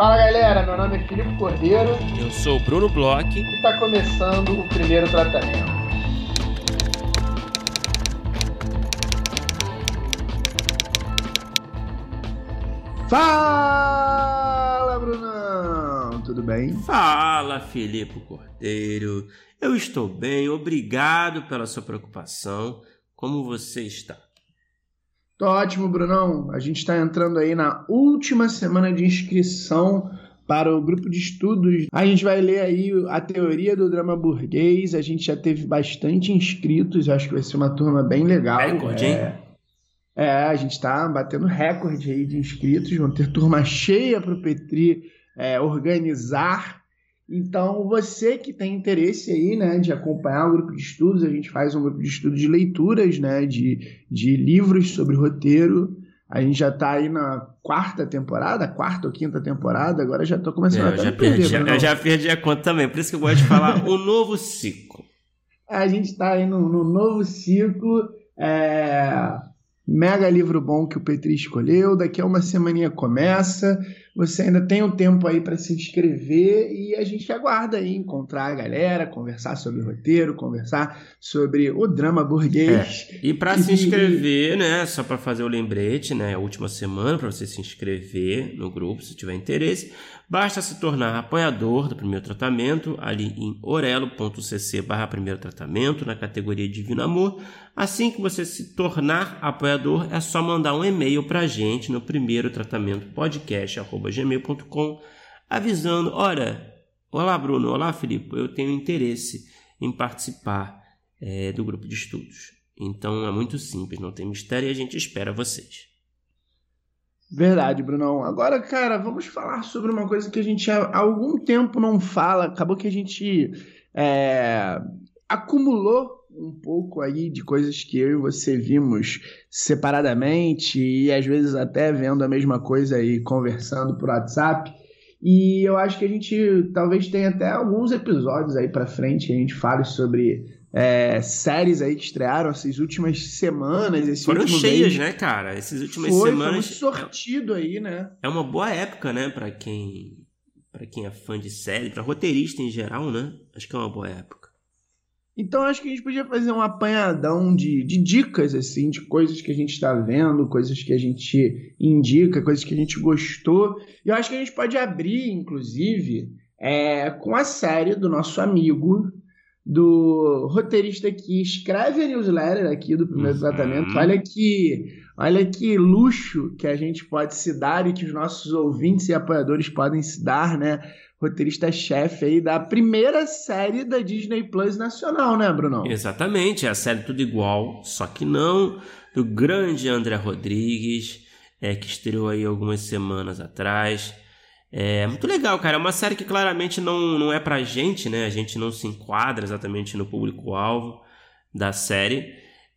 Fala galera, meu nome é Filipe Cordeiro. Eu sou o Bruno Bloch. E está começando o primeiro tratamento. Fala, Brunão! Tudo bem? Fala, Filipe Cordeiro. Eu estou bem, obrigado pela sua preocupação. Como você está? Tô ótimo, Brunão. A gente está entrando aí na última semana de inscrição para o grupo de estudos. A gente vai ler aí a teoria do drama burguês. A gente já teve bastante inscritos. Acho que vai ser uma turma bem legal. Recorde, hein? É, é a gente está batendo recorde aí de inscritos. Vão ter turma cheia para o Petri é, organizar então, você que tem interesse aí, né, de acompanhar o grupo de estudos, a gente faz um grupo de estudos de leituras, né, de, de livros sobre roteiro. A gente já está aí na quarta temporada, quarta ou quinta temporada, agora já estou começando é, a já perder, perdi, Eu já perdi a conta também, por isso que eu gosto de falar o novo ciclo. A gente está aí no, no, novo ciclo. É mega livro bom que o Petri escolheu. Daqui a uma semaninha começa. Você ainda tem um tempo aí para se inscrever e a gente aguarda aí encontrar a galera, conversar sobre o roteiro, conversar sobre o drama burguês. É. E para se inscrever, né, só para fazer o lembrete, né, a última semana para você se inscrever no grupo, se tiver interesse, Basta se tornar apoiador do primeiro tratamento ali em orelo.cc barra primeiro tratamento na categoria Divino Amor. Assim que você se tornar apoiador, é só mandar um e-mail para a gente no primeiro tratamento podcast.gmail.com avisando, olha, olá Bruno, olá Filipe, eu tenho interesse em participar é, do grupo de estudos. Então é muito simples, não tem mistério e a gente espera vocês. Verdade, Brunão. Agora, cara, vamos falar sobre uma coisa que a gente há algum tempo não fala. Acabou que a gente é, acumulou um pouco aí de coisas que eu e você vimos separadamente e às vezes até vendo a mesma coisa e conversando por WhatsApp. E eu acho que a gente talvez tenha até alguns episódios aí para frente que a gente fale sobre é, séries aí que estrearam essas últimas semanas. Esse Foram cheias, né, cara? Essas últimas foi, semanas. Foi muito sortido aí, né? É uma boa época, né, para quem para quem é fã de série, para roteirista em geral, né? Acho que é uma boa época. Então acho que a gente podia fazer um apanhadão de, de dicas, assim, de coisas que a gente está vendo, coisas que a gente indica, coisas que a gente gostou. E eu acho que a gente pode abrir, inclusive, é, com a série do nosso amigo do roteirista que escreve a newsletter aqui do primeiro uhum. tratamento. Olha que, olha que luxo que a gente pode se dar e que os nossos ouvintes e apoiadores podem se dar, né? Roteirista-chefe aí da primeira série da Disney Plus nacional, né, Bruno? Exatamente, é a série tudo igual, só que não do grande André Rodrigues, é, que estreou aí algumas semanas atrás. É muito legal, cara. É uma série que claramente não, não é pra gente, né? A gente não se enquadra exatamente no público-alvo da série.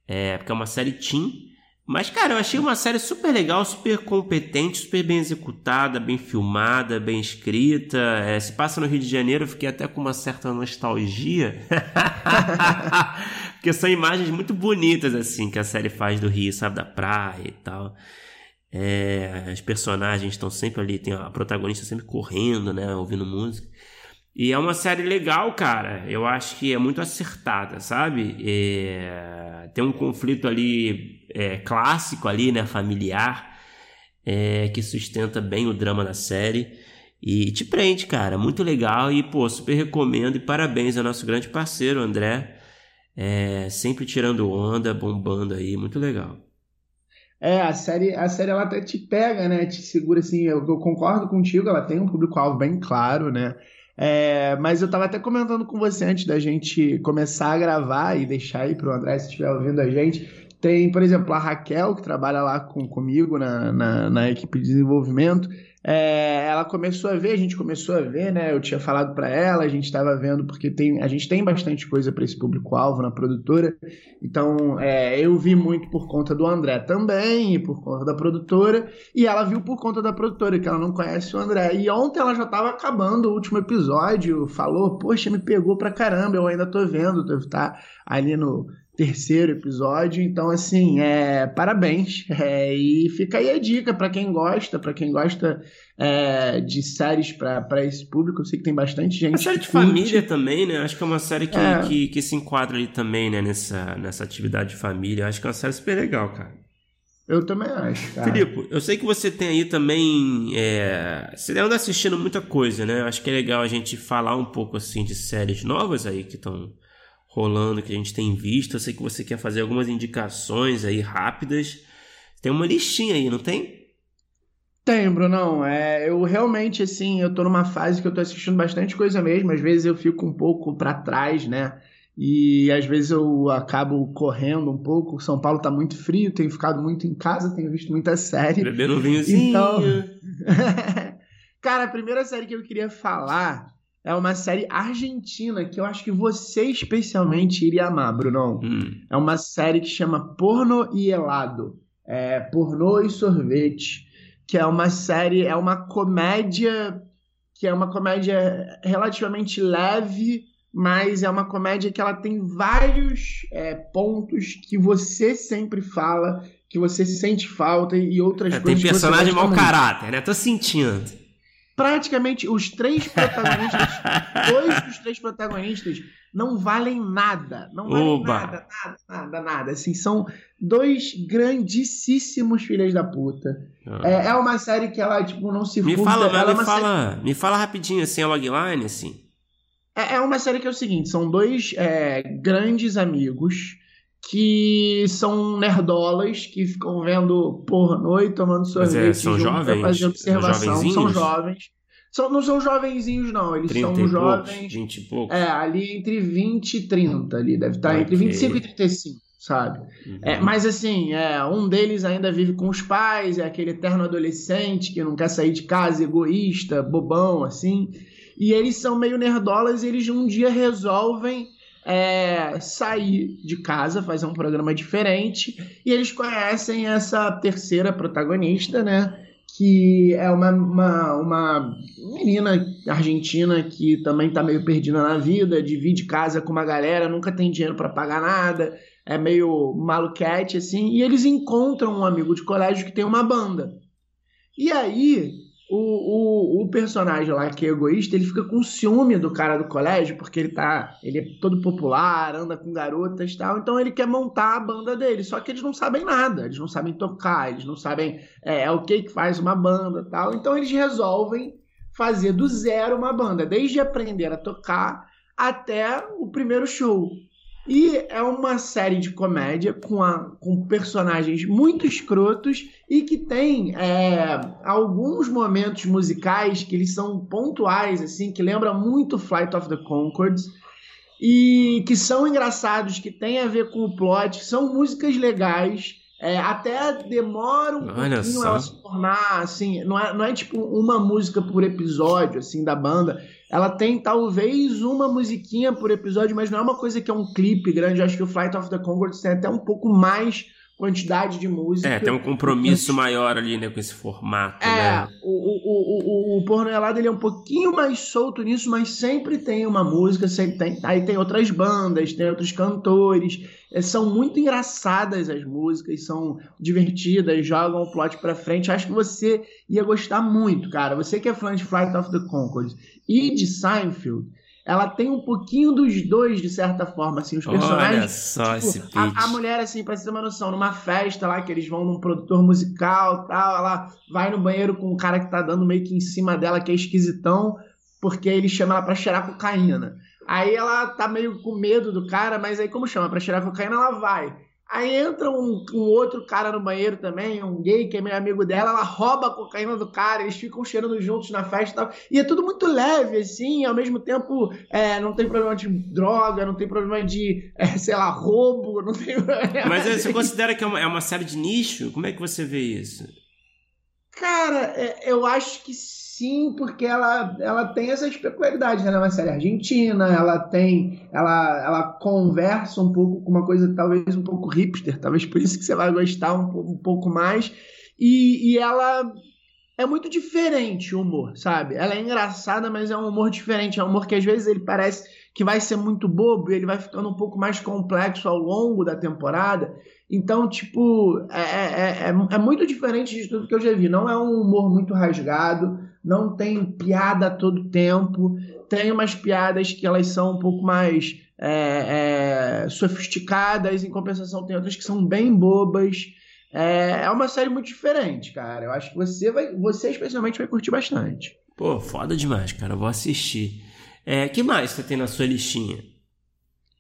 É, porque é uma série teen. Mas, cara, eu achei uma série super legal, super competente, super bem executada, bem filmada, bem escrita. É, se passa no Rio de Janeiro, eu fiquei até com uma certa nostalgia. porque são imagens muito bonitas, assim, que a série faz do Rio, sabe? Da praia e tal. É, as personagens estão sempre ali, tem a protagonista sempre correndo, né, ouvindo música. E é uma série legal, cara. Eu acho que é muito acertada, sabe? É, tem um conflito ali é, clássico ali, né, familiar, é, que sustenta bem o drama da série. E te prende, cara. Muito legal. E, pô, super recomendo. E parabéns ao nosso grande parceiro, André. É, sempre tirando onda, bombando aí. Muito legal. É, a série, a série ela até te pega, né? Te segura assim. Eu, eu concordo contigo, ela tem um público-alvo bem claro, né? É, mas eu tava até comentando com você antes da gente começar a gravar e deixar aí pro André, se estiver ouvindo a gente. Tem, por exemplo, a Raquel, que trabalha lá com, comigo na, na, na equipe de desenvolvimento é, ela começou a ver, a gente começou a ver, né? Eu tinha falado para ela, a gente estava vendo porque tem, a gente tem bastante coisa para esse público-alvo na produtora. Então, é, eu vi muito por conta do André também, e por conta da produtora, e ela viu por conta da produtora, que ela não conhece o André. E ontem ela já estava acabando o último episódio, falou: Poxa, me pegou pra caramba, eu ainda tô vendo, devo estar tá ali no terceiro episódio. Então, assim, é, parabéns. É, e fica aí a dica para quem gosta, para quem gosta é, de séries para esse público. Eu sei que tem bastante gente. A série de família também, né? Acho que é uma série que, é. que, que, se enquadra ali também, né? Nessa, nessa atividade de família. Acho que é uma série super legal, cara. Eu também acho, cara. Filipe, eu sei que você tem aí também. É... Você anda assistindo muita coisa, né? Acho que é legal a gente falar um pouco assim de séries novas aí que estão rolando, que a gente tem visto. Eu sei que você quer fazer algumas indicações aí rápidas. Tem uma listinha aí, não tem? Tem, Brunão. É, eu realmente, assim, eu tô numa fase que eu tô assistindo bastante coisa mesmo. Às vezes eu fico um pouco para trás, né? E às vezes eu acabo correndo um pouco. São Paulo tá muito frio, tenho ficado muito em casa, tenho visto muita série. Bebendo vinhozinho. Então... Cara, a primeira série que eu queria falar é uma série argentina que eu acho que você especialmente iria amar, Brunão. Hum. É uma série que chama Porno e Helado. É, pornô e sorvete. Que é uma série, é uma comédia que é uma comédia relativamente leve, mas é uma comédia que ela tem vários é, pontos que você sempre fala, que você sente falta e outras é, coisas. Tem personagem mau caráter, né? Tô sentindo praticamente os três protagonistas, dois dos três protagonistas não valem nada, não valem Oba. nada, nada, nada, nada. Assim, são dois grandíssimos filhos da puta. Ah. É, é, uma série que ela tipo não se me fala, ela é me fala, série... me fala rapidinho assim a logline assim. É, é uma série que é o seguinte, são dois é, grandes amigos que são nerdolas que ficam vendo pornô e tomando sorvete é, são jovens, observação. São jovens. São, não são jovenzinhos, não. Eles são jovens. Poucos, 20 e poucos. É, ali entre 20 e 30 ali. Deve estar okay. entre 25 e 35, sabe? Uhum. É, mas assim, é, um deles ainda vive com os pais, é aquele eterno adolescente que não quer sair de casa, egoísta, bobão, assim. E eles são meio nerdolas e eles um dia resolvem é, sair de casa, fazer um programa diferente, e eles conhecem essa terceira protagonista, né? Que é uma, uma, uma menina argentina que também tá meio perdida na vida, divide casa com uma galera, nunca tem dinheiro para pagar nada, é meio maluquete, assim, e eles encontram um amigo de colégio que tem uma banda. E aí, o, o, o, personagem lá que é egoísta, ele fica com ciúme do cara do colégio, porque ele tá. Ele é todo popular, anda com garotas e tal. Então ele quer montar a banda dele. Só que eles não sabem nada, eles não sabem tocar, eles não sabem é, é o que que faz uma banda tal. Então eles resolvem fazer do zero uma banda, desde aprender a tocar até o primeiro show. E é uma série de comédia com, a, com personagens muito escrotos e que tem é, alguns momentos musicais que eles são pontuais, assim, que lembra muito Flight of the Conchords e que são engraçados, que tem a ver com o plot, são músicas legais. É, até demora um Olha pouquinho só. ela se tornar assim, não é, não é tipo uma música por episódio assim da banda. Ela tem talvez uma musiquinha por episódio, mas não é uma coisa que é um clipe grande. Eu acho que o Flight of the Conchords tem até um pouco mais quantidade de música. É, tem um compromisso maior ali, né, com esse formato, é, né? O, o, o, o, Porno Helado, ele é um pouquinho mais solto nisso, mas sempre tem uma música, sempre tem, aí tem outras bandas, tem outros cantores, é, são muito engraçadas as músicas, são divertidas, jogam o plot pra frente, acho que você ia gostar muito, cara, você que é fã de Flight of the Conchords e de Seinfeld, ela tem um pouquinho dos dois, de certa forma, assim, os personagens. Olha só tipo, esse pitch. A, a, mulher, assim, pra você ter uma noção, numa festa lá, que eles vão num produtor musical tal, ela vai no banheiro com um cara que tá dando meio que em cima dela, que é esquisitão, porque ele chama ela pra cheirar cocaína. Aí ela tá meio com medo do cara, mas aí como chama pra cheirar cocaína, ela vai. Aí entra um, um, outro cara no banheiro também, um gay que é meu amigo dela, ela rouba a cocaína do cara, eles ficam cheirando juntos na festa e tal. E é tudo muito leve, assim, ao mesmo tempo é, não tem problema de droga, não tem problema de, é, sei lá, roubo, não tem Mas você considera que é uma, é uma série de nicho? Como é que você vê isso? Cara, é, eu acho que sim, porque ela, ela tem essas peculiaridades, né? Ela é uma série argentina, ela tem. Ela, ela conversa um pouco com uma coisa talvez um pouco hipster, talvez por isso que você vai gostar um, um pouco mais. E, e ela é muito diferente o humor, sabe? Ela é engraçada, mas é um humor diferente. É um humor que às vezes ele parece que vai ser muito bobo e ele vai ficando um pouco mais complexo ao longo da temporada. Então, tipo, é, é, é, é, muito diferente de tudo que eu já vi. Não é um humor muito rasgado, não tem piada todo tempo, tem umas piadas que elas são um pouco mais é, é, sofisticadas, em compensação tem outras que são bem bobas. É, é uma série muito diferente, cara. Eu acho que você vai, você especialmente vai curtir bastante. Pô, foda demais, cara. Eu vou assistir. É, que mais você tem na sua listinha?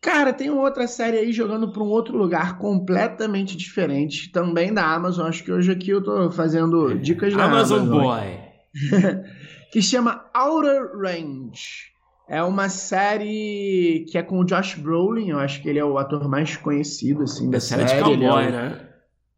Cara, tem outra série aí jogando para um outro lugar completamente diferente, também da Amazon. Acho que hoje aqui eu tô fazendo é, dicas da Amazon. Amazon Boy. que chama Outer Range. É uma série que é com o Josh Brolin, eu acho que ele é o ator mais conhecido assim da é série. série de cowboy, é o... né?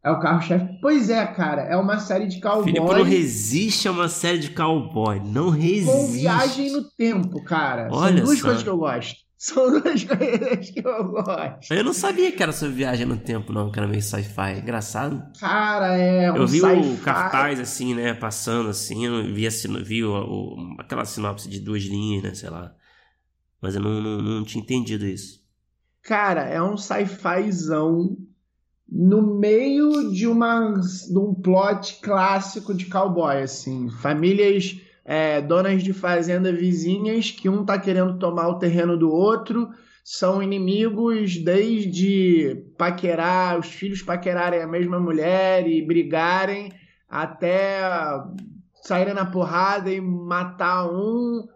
É o carro-chefe. Pois é, cara, é uma série de cowboy. Filipe não resiste a uma série de cowboy. Não resiste. Com viagem no tempo, cara. Olha São duas só. coisas que eu gosto. São duas coisas que eu gosto. Eu não sabia que era sobre viagem no tempo, não, que era meio sci-fi. Engraçado. Cara, é. Um eu vi o cartaz, assim, né, passando assim. Eu vi, a, vi o, o, aquela sinopse de duas linhas, né, sei lá. Mas eu não, não, não tinha entendido isso. Cara, é um sci-fizão no meio de, uma, de um plot clássico de cowboy, assim. Famílias é, donas de fazenda vizinhas que um tá querendo tomar o terreno do outro, são inimigos desde paquerar, os filhos paquerarem a mesma mulher e brigarem, até saírem na porrada e matar um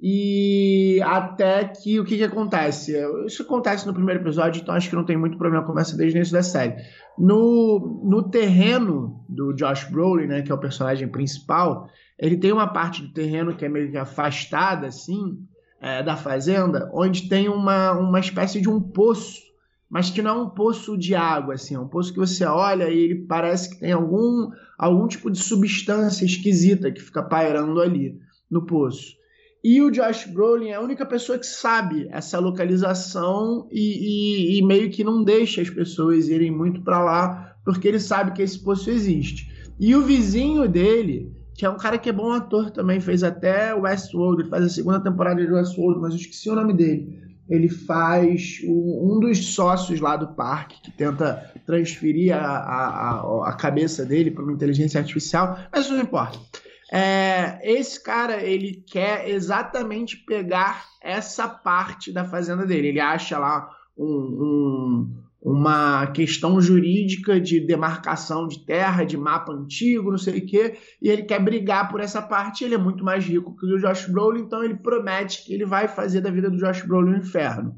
e até que o que, que acontece? Isso acontece no primeiro episódio, então acho que não tem muito problema, começa desde o início da série. No, no terreno do Josh Brolin, né, que é o personagem principal, ele tem uma parte do terreno que é meio que afastada, assim, é, da fazenda, onde tem uma, uma espécie de um poço, mas que não é um poço de água, assim, é um poço que você olha e ele parece que tem algum, algum tipo de substância esquisita que fica pairando ali no poço. E o Josh Brolin é a única pessoa que sabe essa localização e, e, e meio que não deixa as pessoas irem muito para lá, porque ele sabe que esse poço existe. E o vizinho dele, que é um cara que é bom ator também, fez até Westworld, ele faz a segunda temporada de Westworld, mas eu esqueci o nome dele. Ele faz um dos sócios lá do parque que tenta transferir a, a, a cabeça dele para uma inteligência artificial, mas isso não importa. É, esse cara ele quer exatamente pegar essa parte da fazenda dele. Ele acha lá um, um, uma questão jurídica de demarcação de terra, de mapa antigo, não sei o quê, e ele quer brigar por essa parte. Ele é muito mais rico que o Josh Brolin, então ele promete que ele vai fazer da vida do Josh Brolin um inferno.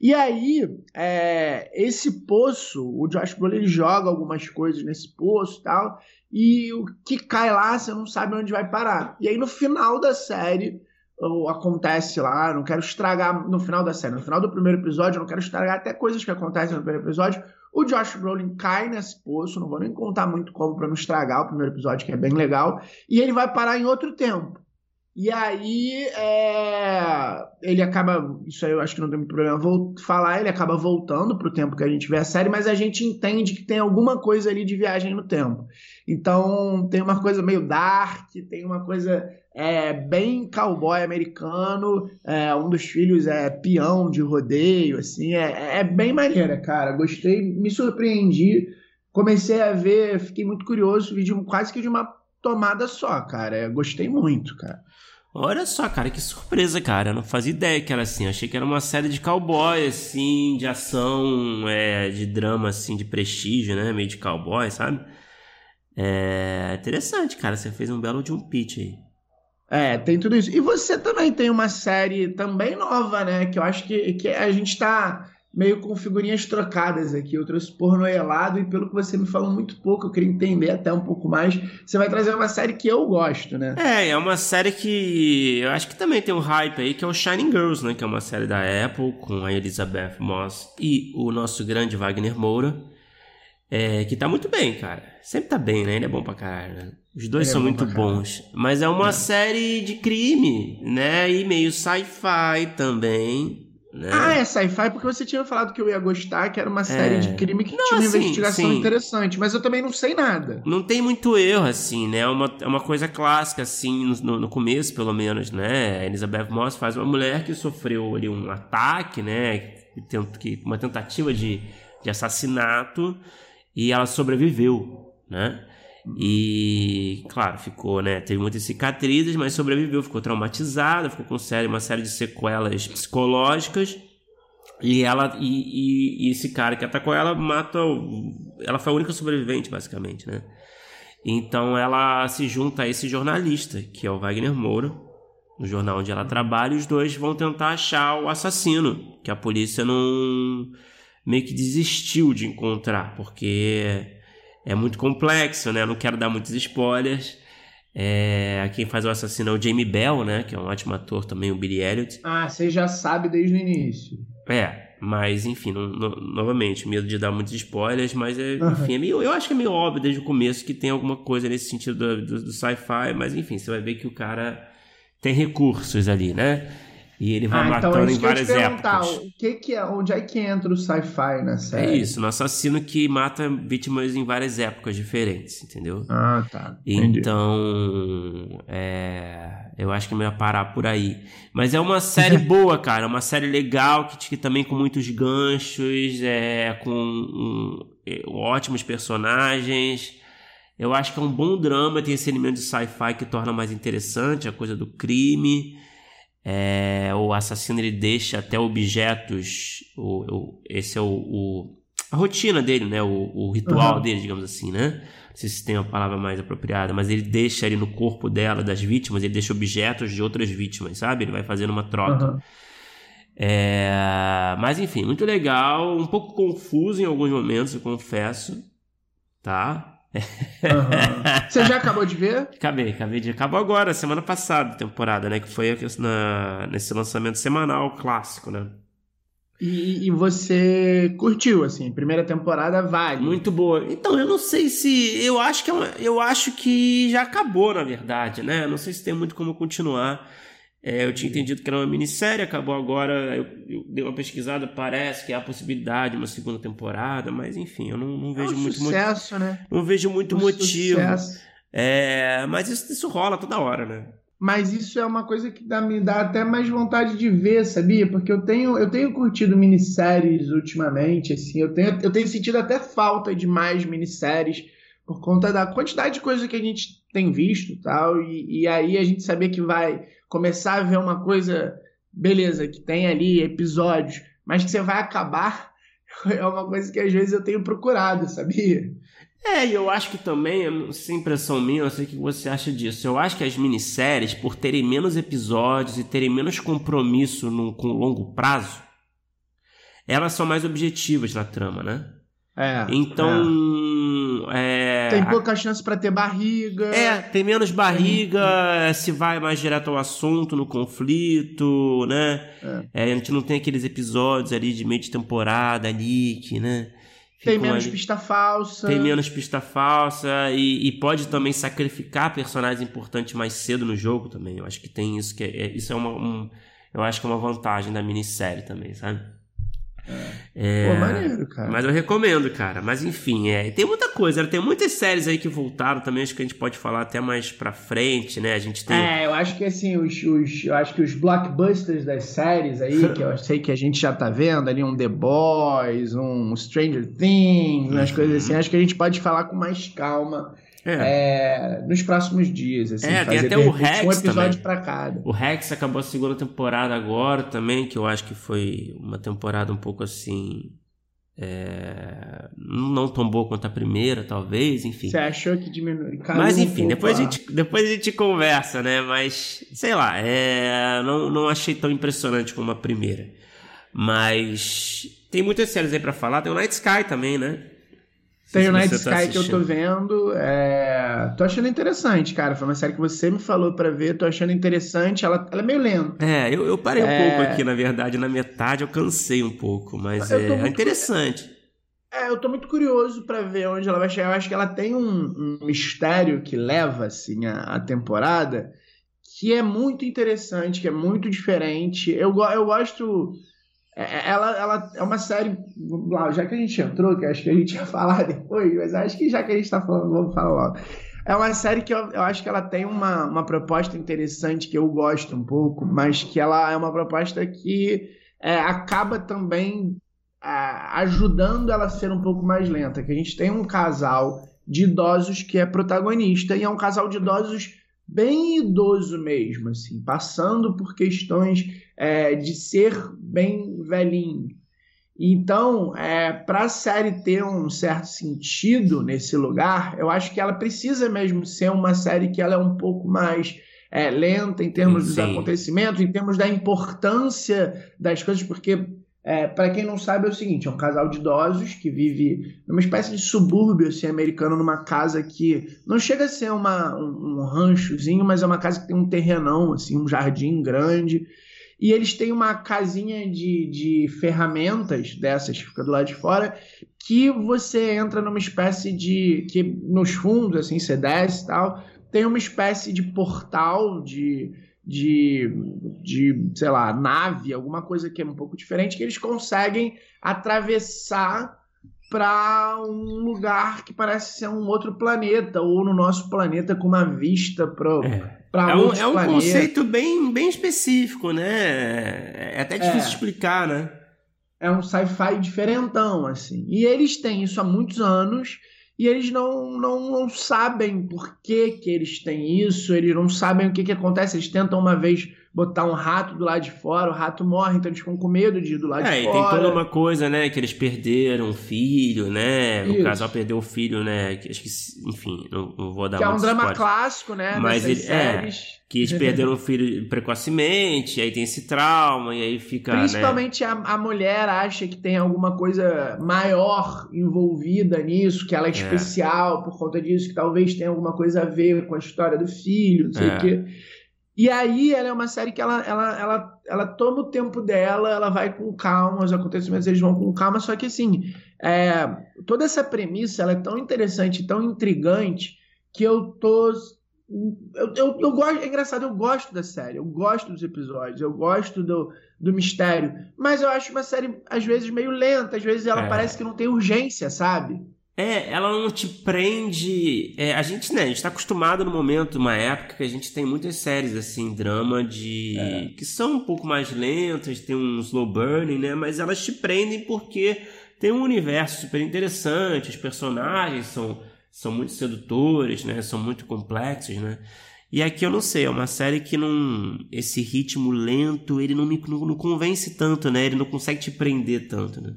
E aí, é, esse poço, o Josh Brolin joga algumas coisas nesse poço e tal, e o que cai lá você não sabe onde vai parar. E aí no final da série acontece lá, não quero estragar no final da série, no final do primeiro episódio, eu não quero estragar até coisas que acontecem no primeiro episódio. O Josh Brolin cai nesse poço, não vou nem contar muito como para não estragar o primeiro episódio, que é bem legal, e ele vai parar em outro tempo. E aí é... ele acaba. Isso aí eu acho que não tem muito problema vou falar, ele acaba voltando para o tempo que a gente vê a série, mas a gente entende que tem alguma coisa ali de viagem no tempo. Então tem uma coisa meio dark, tem uma coisa é, bem cowboy americano. É, um dos filhos é peão de rodeio, assim, é, é bem maneira, cara. Gostei, me surpreendi. Comecei a ver, fiquei muito curioso, vídeo quase que de uma tomada só, cara. Gostei muito, cara. Olha só, cara, que surpresa, cara. Eu não fazia ideia que era assim. Eu achei que era uma série de cowboy, assim, de ação, é, de drama, assim, de prestígio, né? Meio de cowboy, sabe? É interessante, cara. Você fez um belo de um pitch aí. É, tem tudo isso. E você também tem uma série também nova, né? Que eu acho que, que a gente tá meio com figurinhas trocadas aqui. Eu trouxe pornoelado e pelo que você me falou muito pouco, eu queria entender até um pouco mais. Você vai trazer uma série que eu gosto, né? É, é uma série que eu acho que também tem um hype aí, que é o Shining Girls, né? Que é uma série da Apple com a Elizabeth Moss e o nosso grande Wagner Moura. É, que tá muito bem, cara. Sempre tá bem, né? Ele é bom pra caralho. Né? Os dois Ele é são é muito bons. Mas é uma é. série de crime, né? E meio sci-fi também. Né? Ah, é sci-fi porque você tinha falado que eu ia gostar, que era uma série É. de crime que Não, tinha uma assim, investigação sim. interessante, mas eu também não sei nada. Não tem muito erro, assim, né? É uma, é uma coisa clássica, assim, no, no começo, pelo menos, né? A Elizabeth Moss faz uma mulher que sofreu ali um ataque, né? Que- uma tentativa de, de assassinato e ela sobreviveu, né? E, claro, ficou, né? Teve muitas cicatrizes, mas sobreviveu, ficou traumatizada, ficou com série, uma série de sequelas psicológicas. E ela e, e- e esse cara que atacou ela mata. Ela foi a única sobrevivente, basicamente, né? Então ela se junta a esse jornalista, que é o Wagner Moura, no jornal onde ela trabalha, e os dois vão tentar achar o assassino, que a polícia não meio que desistiu de encontrar, porque é muito complexo, né? Não quero dar muitos spoilers. É, quem faz o assassino é o Jamie Bell, né? Que é um ótimo ator também, o Billy Elliot. Ah, você já sabe desde o início. É, mas enfim, não- não- novamente, medo de dar muitos spoilers, mas é, Aham. enfim, é meio, eu acho que é meio óbvio desde o começo que tem alguma coisa nesse sentido do, do- do sci-fi, mas enfim, você vai ver que o cara tem recursos ali, né? E ele vai Ah, então é matando em que eu ia te várias perguntar. épocas. O que que é, onde é que entra o sci-fi na É série? isso, um assassino que mata vítimas em várias épocas diferentes, entendeu? Ah, tá. Entendi. Então, é, eu acho que é melhor parar por aí. Mas é uma série boa, cara. É uma série legal, que, que também com muitos ganchos, é, com um, é, ótimos personagens. Eu acho que é um bom drama, tem esse elemento de sci-fi que torna mais interessante a coisa do crime. É, o assassino ele deixa até objetos. O, o- esse é o, o- a rotina dele, né? O, o ritual Aham. dele, digamos assim, né? Não sei se tem uma palavra mais apropriada, mas ele deixa ali no corpo dela, das vítimas, ele deixa objetos de outras vítimas, sabe? Ele vai fazendo uma troca. Aham. É, mas enfim, muito legal, um pouco confuso em alguns momentos, eu confesso, tá? Aham. Você já acabou de ver? Acabei, acabei de. Acabou agora, semana passada, temporada, né? Que foi na, nesse lançamento semanal clássico, né? E, e você curtiu, assim, primeira temporada vale. Muito boa. Então, eu não sei se. Eu acho que é eu acho que já acabou, na verdade, né? Eu não sei se tem muito como continuar. É, eu tinha entendido que era uma minissérie, acabou agora. Eu, eu dei uma pesquisada, parece que há a possibilidade de uma segunda temporada, mas enfim, eu não, não É vejo um muito, sucesso, né? não vejo muito Um motivo. É, mas isso, isso rola toda hora, né? Mas isso é uma coisa que dá, me dá até mais vontade de ver, sabia? Porque eu tenho, eu tenho curtido minisséries ultimamente, assim, eu tenho, eu tenho sentido até falta de mais minisséries por conta da quantidade de coisa que a gente tem visto e tal, e, e aí a gente saber que vai começar a ver uma coisa, beleza, que tem ali episódios, mas que você vai acabar, é uma coisa que às vezes eu tenho procurado, sabia? É, e eu acho que também, não sei impressão minha, eu sei o que você acha disso. Eu acho que as minisséries, por terem menos episódios e terem menos compromisso no, com longo prazo, elas são mais objetivas na trama, né? É. Então. É, é. Tem pouca chance pra ter barriga. é, tem menos barriga, se vai mais direto ao assunto, no conflito, né? É, a gente não tem aqueles episódios ali de meio de temporada ali, que, né? Tem ficam menos ali- pista falsa. tem menos pista falsa e, e pode também sacrificar personagens importantes mais cedo no jogo também. Eu acho que tem isso que é, é- isso é uma um- eu acho que é uma vantagem da minissérie também, sabe? É, Pô, maneiro, cara. mas eu recomendo, cara. Mas enfim, é, tem muita coisa. Tem muitas séries aí que voltaram também. Acho que a gente pode falar até mais pra frente, né? A gente tem. É, eu acho que assim, os, os- eu acho que os blockbusters das séries aí, que eu sei que a gente já tá vendo ali, um The Boys, um Stranger Things, umas Uhum. coisas assim, acho que a gente pode falar com mais calma É. é, nos próximos dias. Assim, É, tem até o Rex um episódio pra cada. O Rex acabou a segunda temporada agora também, que eu acho que foi uma temporada um pouco assim. é, não tão boa quanto a primeira, talvez, enfim. Você achou que diminuiu? Mas um enfim, pouco depois a, gente, depois a gente conversa, né? Mas, sei lá, é, não, não achei tão impressionante como a primeira. Mas tem muitas séries aí pra falar. Tem o Night Sky também, né? Tem o Night tá Sky que eu tô vendo. é, Tô achando interessante, cara. Foi uma série que você me falou pra ver. Tô achando interessante. Ela, ela é meio lenta. É, eu, eu parei um É. pouco aqui, na verdade, na metade eu cansei um pouco, mas Eu é, é muito interessante. É, eu tô muito curioso pra ver onde ela vai chegar. Eu acho que ela tem um, um mistério que leva, assim, a, a temporada que é muito interessante, que é muito diferente. Eu, eu gosto é, ela, ela é uma série. Já que a gente entrou, que acho que a gente ia falar depois, mas acho que já que a gente está falando, vamos falar logo. É uma série que eu, eu acho que ela tem uma, uma proposta interessante que eu gosto um pouco, mas que ela é uma proposta que é, acaba também é, ajudando ela a ser um pouco mais lenta. Que a gente tem um casal de idosos que é protagonista e é um casal de idosos bem idoso mesmo, assim, passando por questões é, de ser bem velhinho. Então, é, para a série ter um certo sentido nesse lugar, eu acho que ela precisa mesmo ser uma série que ela é um pouco mais é, lenta em termos Sim. dos acontecimentos, em termos da importância das coisas, porque é, para quem não sabe é o seguinte, é um casal de idosos que vive numa espécie de subúrbio assim, americano, numa casa que não chega a ser uma, um, um ranchozinho, mas é uma casa que tem um terrenão, assim, um jardim grande, e eles têm uma casinha de, de ferramentas dessas que fica do lado de fora, que você entra numa espécie de. que nos fundos, assim, você desce e tal, tem uma espécie de portal de, de, de, sei lá, nave, alguma coisa que é um pouco diferente, que eles conseguem atravessar para um lugar que parece ser um outro planeta, ou no nosso planeta com uma vista para. É para é um, é um conceito bem, bem específico, né? É até difícil é. explicar, né? É um sci-fi diferentão, assim. E eles têm isso há muitos anos e eles não, não, não sabem por que, que eles têm isso, eles não sabem o que, que acontece. Eles tentam uma vez botar um rato do lado de fora, o rato morre, então eles ficam com medo de ir do lado é, de fora. É, e tem toda uma coisa, né, que eles perderam um filho, né, Isso. o casal perdeu o filho, né, acho que, enfim, não, não vou dar Que é um drama clássico, né, mas ele, é, que eles perderam o filho precocemente, aí tem esse trauma, e aí fica, né? Principalmente né? a, a mulher acha que tem alguma coisa maior envolvida nisso, que ela é, é, especial por conta disso, que talvez tenha alguma coisa a ver com a história do filho, não sei o é. quê. E aí ela é uma série que ela, ela, ela, ela toma o tempo dela, ela vai com calma, os acontecimentos eles vão com calma, só que assim, é, toda essa premissa ela é tão interessante, tão intrigante, que eu tô. Eu, eu, eu gosto, é engraçado, eu gosto da série, eu gosto dos episódios, eu gosto do, do mistério, mas eu acho uma série, às vezes, meio lenta, às vezes ela é. parece que não tem urgência, sabe? É, ela não te prende. É, a gente, né, a gente tá acostumado no momento, uma época que a gente tem muitas séries assim, drama de. É. que são um pouco mais lentas, tem um slow burning, né? Mas elas te prendem porque tem um universo super interessante, os personagens são, são muito sedutores, né? São muito complexos, né? E aqui eu não sei, é uma série que não. Esse ritmo lento, ele não me não, não convence tanto, né? Ele não consegue te prender tanto, né?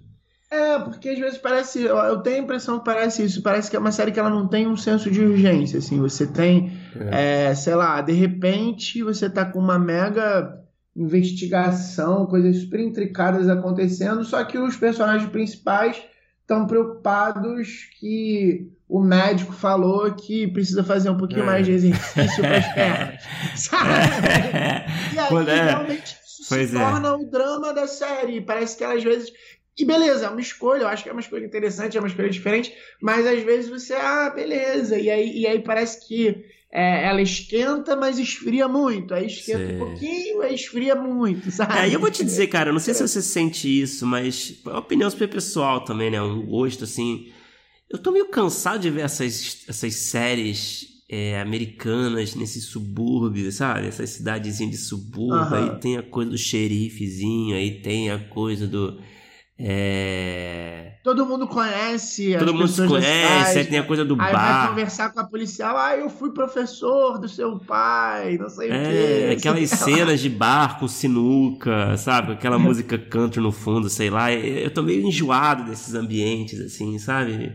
É, porque às vezes parece. Eu tenho a impressão que parece isso. Parece que é uma série que ela não tem um senso de urgência. Assim, você tem, é. É, sei lá, de repente você tá com uma mega investigação, coisas super intricadas acontecendo, só que os personagens principais estão preocupados que o médico falou que precisa fazer um pouquinho é. mais de exercício para as pernas. Sabe? e aí, é. realmente, isso pois se é. torna o drama da série. Parece que ela, às vezes e beleza, é uma escolha, eu acho que é uma escolha interessante, é uma escolha diferente, mas às vezes você, ah, beleza, e aí, e aí parece que é, ela esquenta, mas esfria muito. Aí esquenta Sim. um pouquinho, aí esfria muito, sabe? É, eu vou te dizer, cara, não sei se você sente isso, mas é uma opinião super pessoal também, né? Um gosto, assim. Eu tô meio cansado de ver essas, essas séries é, americanas nesse subúrbio, sabe? Essas cidadezinhas de subúrbio, uhum. aí tem a coisa do xerifezinho, aí tem a coisa do é... Todo mundo conhece. Todo mundo se conhece, tem a coisa do aí bar. Aí vai conversar com a policial. Ah, eu fui professor do seu pai, não sei é, o quê. Aquelas cenas de bar com sinuca, sabe? Aquela música country no fundo, sei lá. Eu tô meio enjoado desses ambientes, assim, sabe?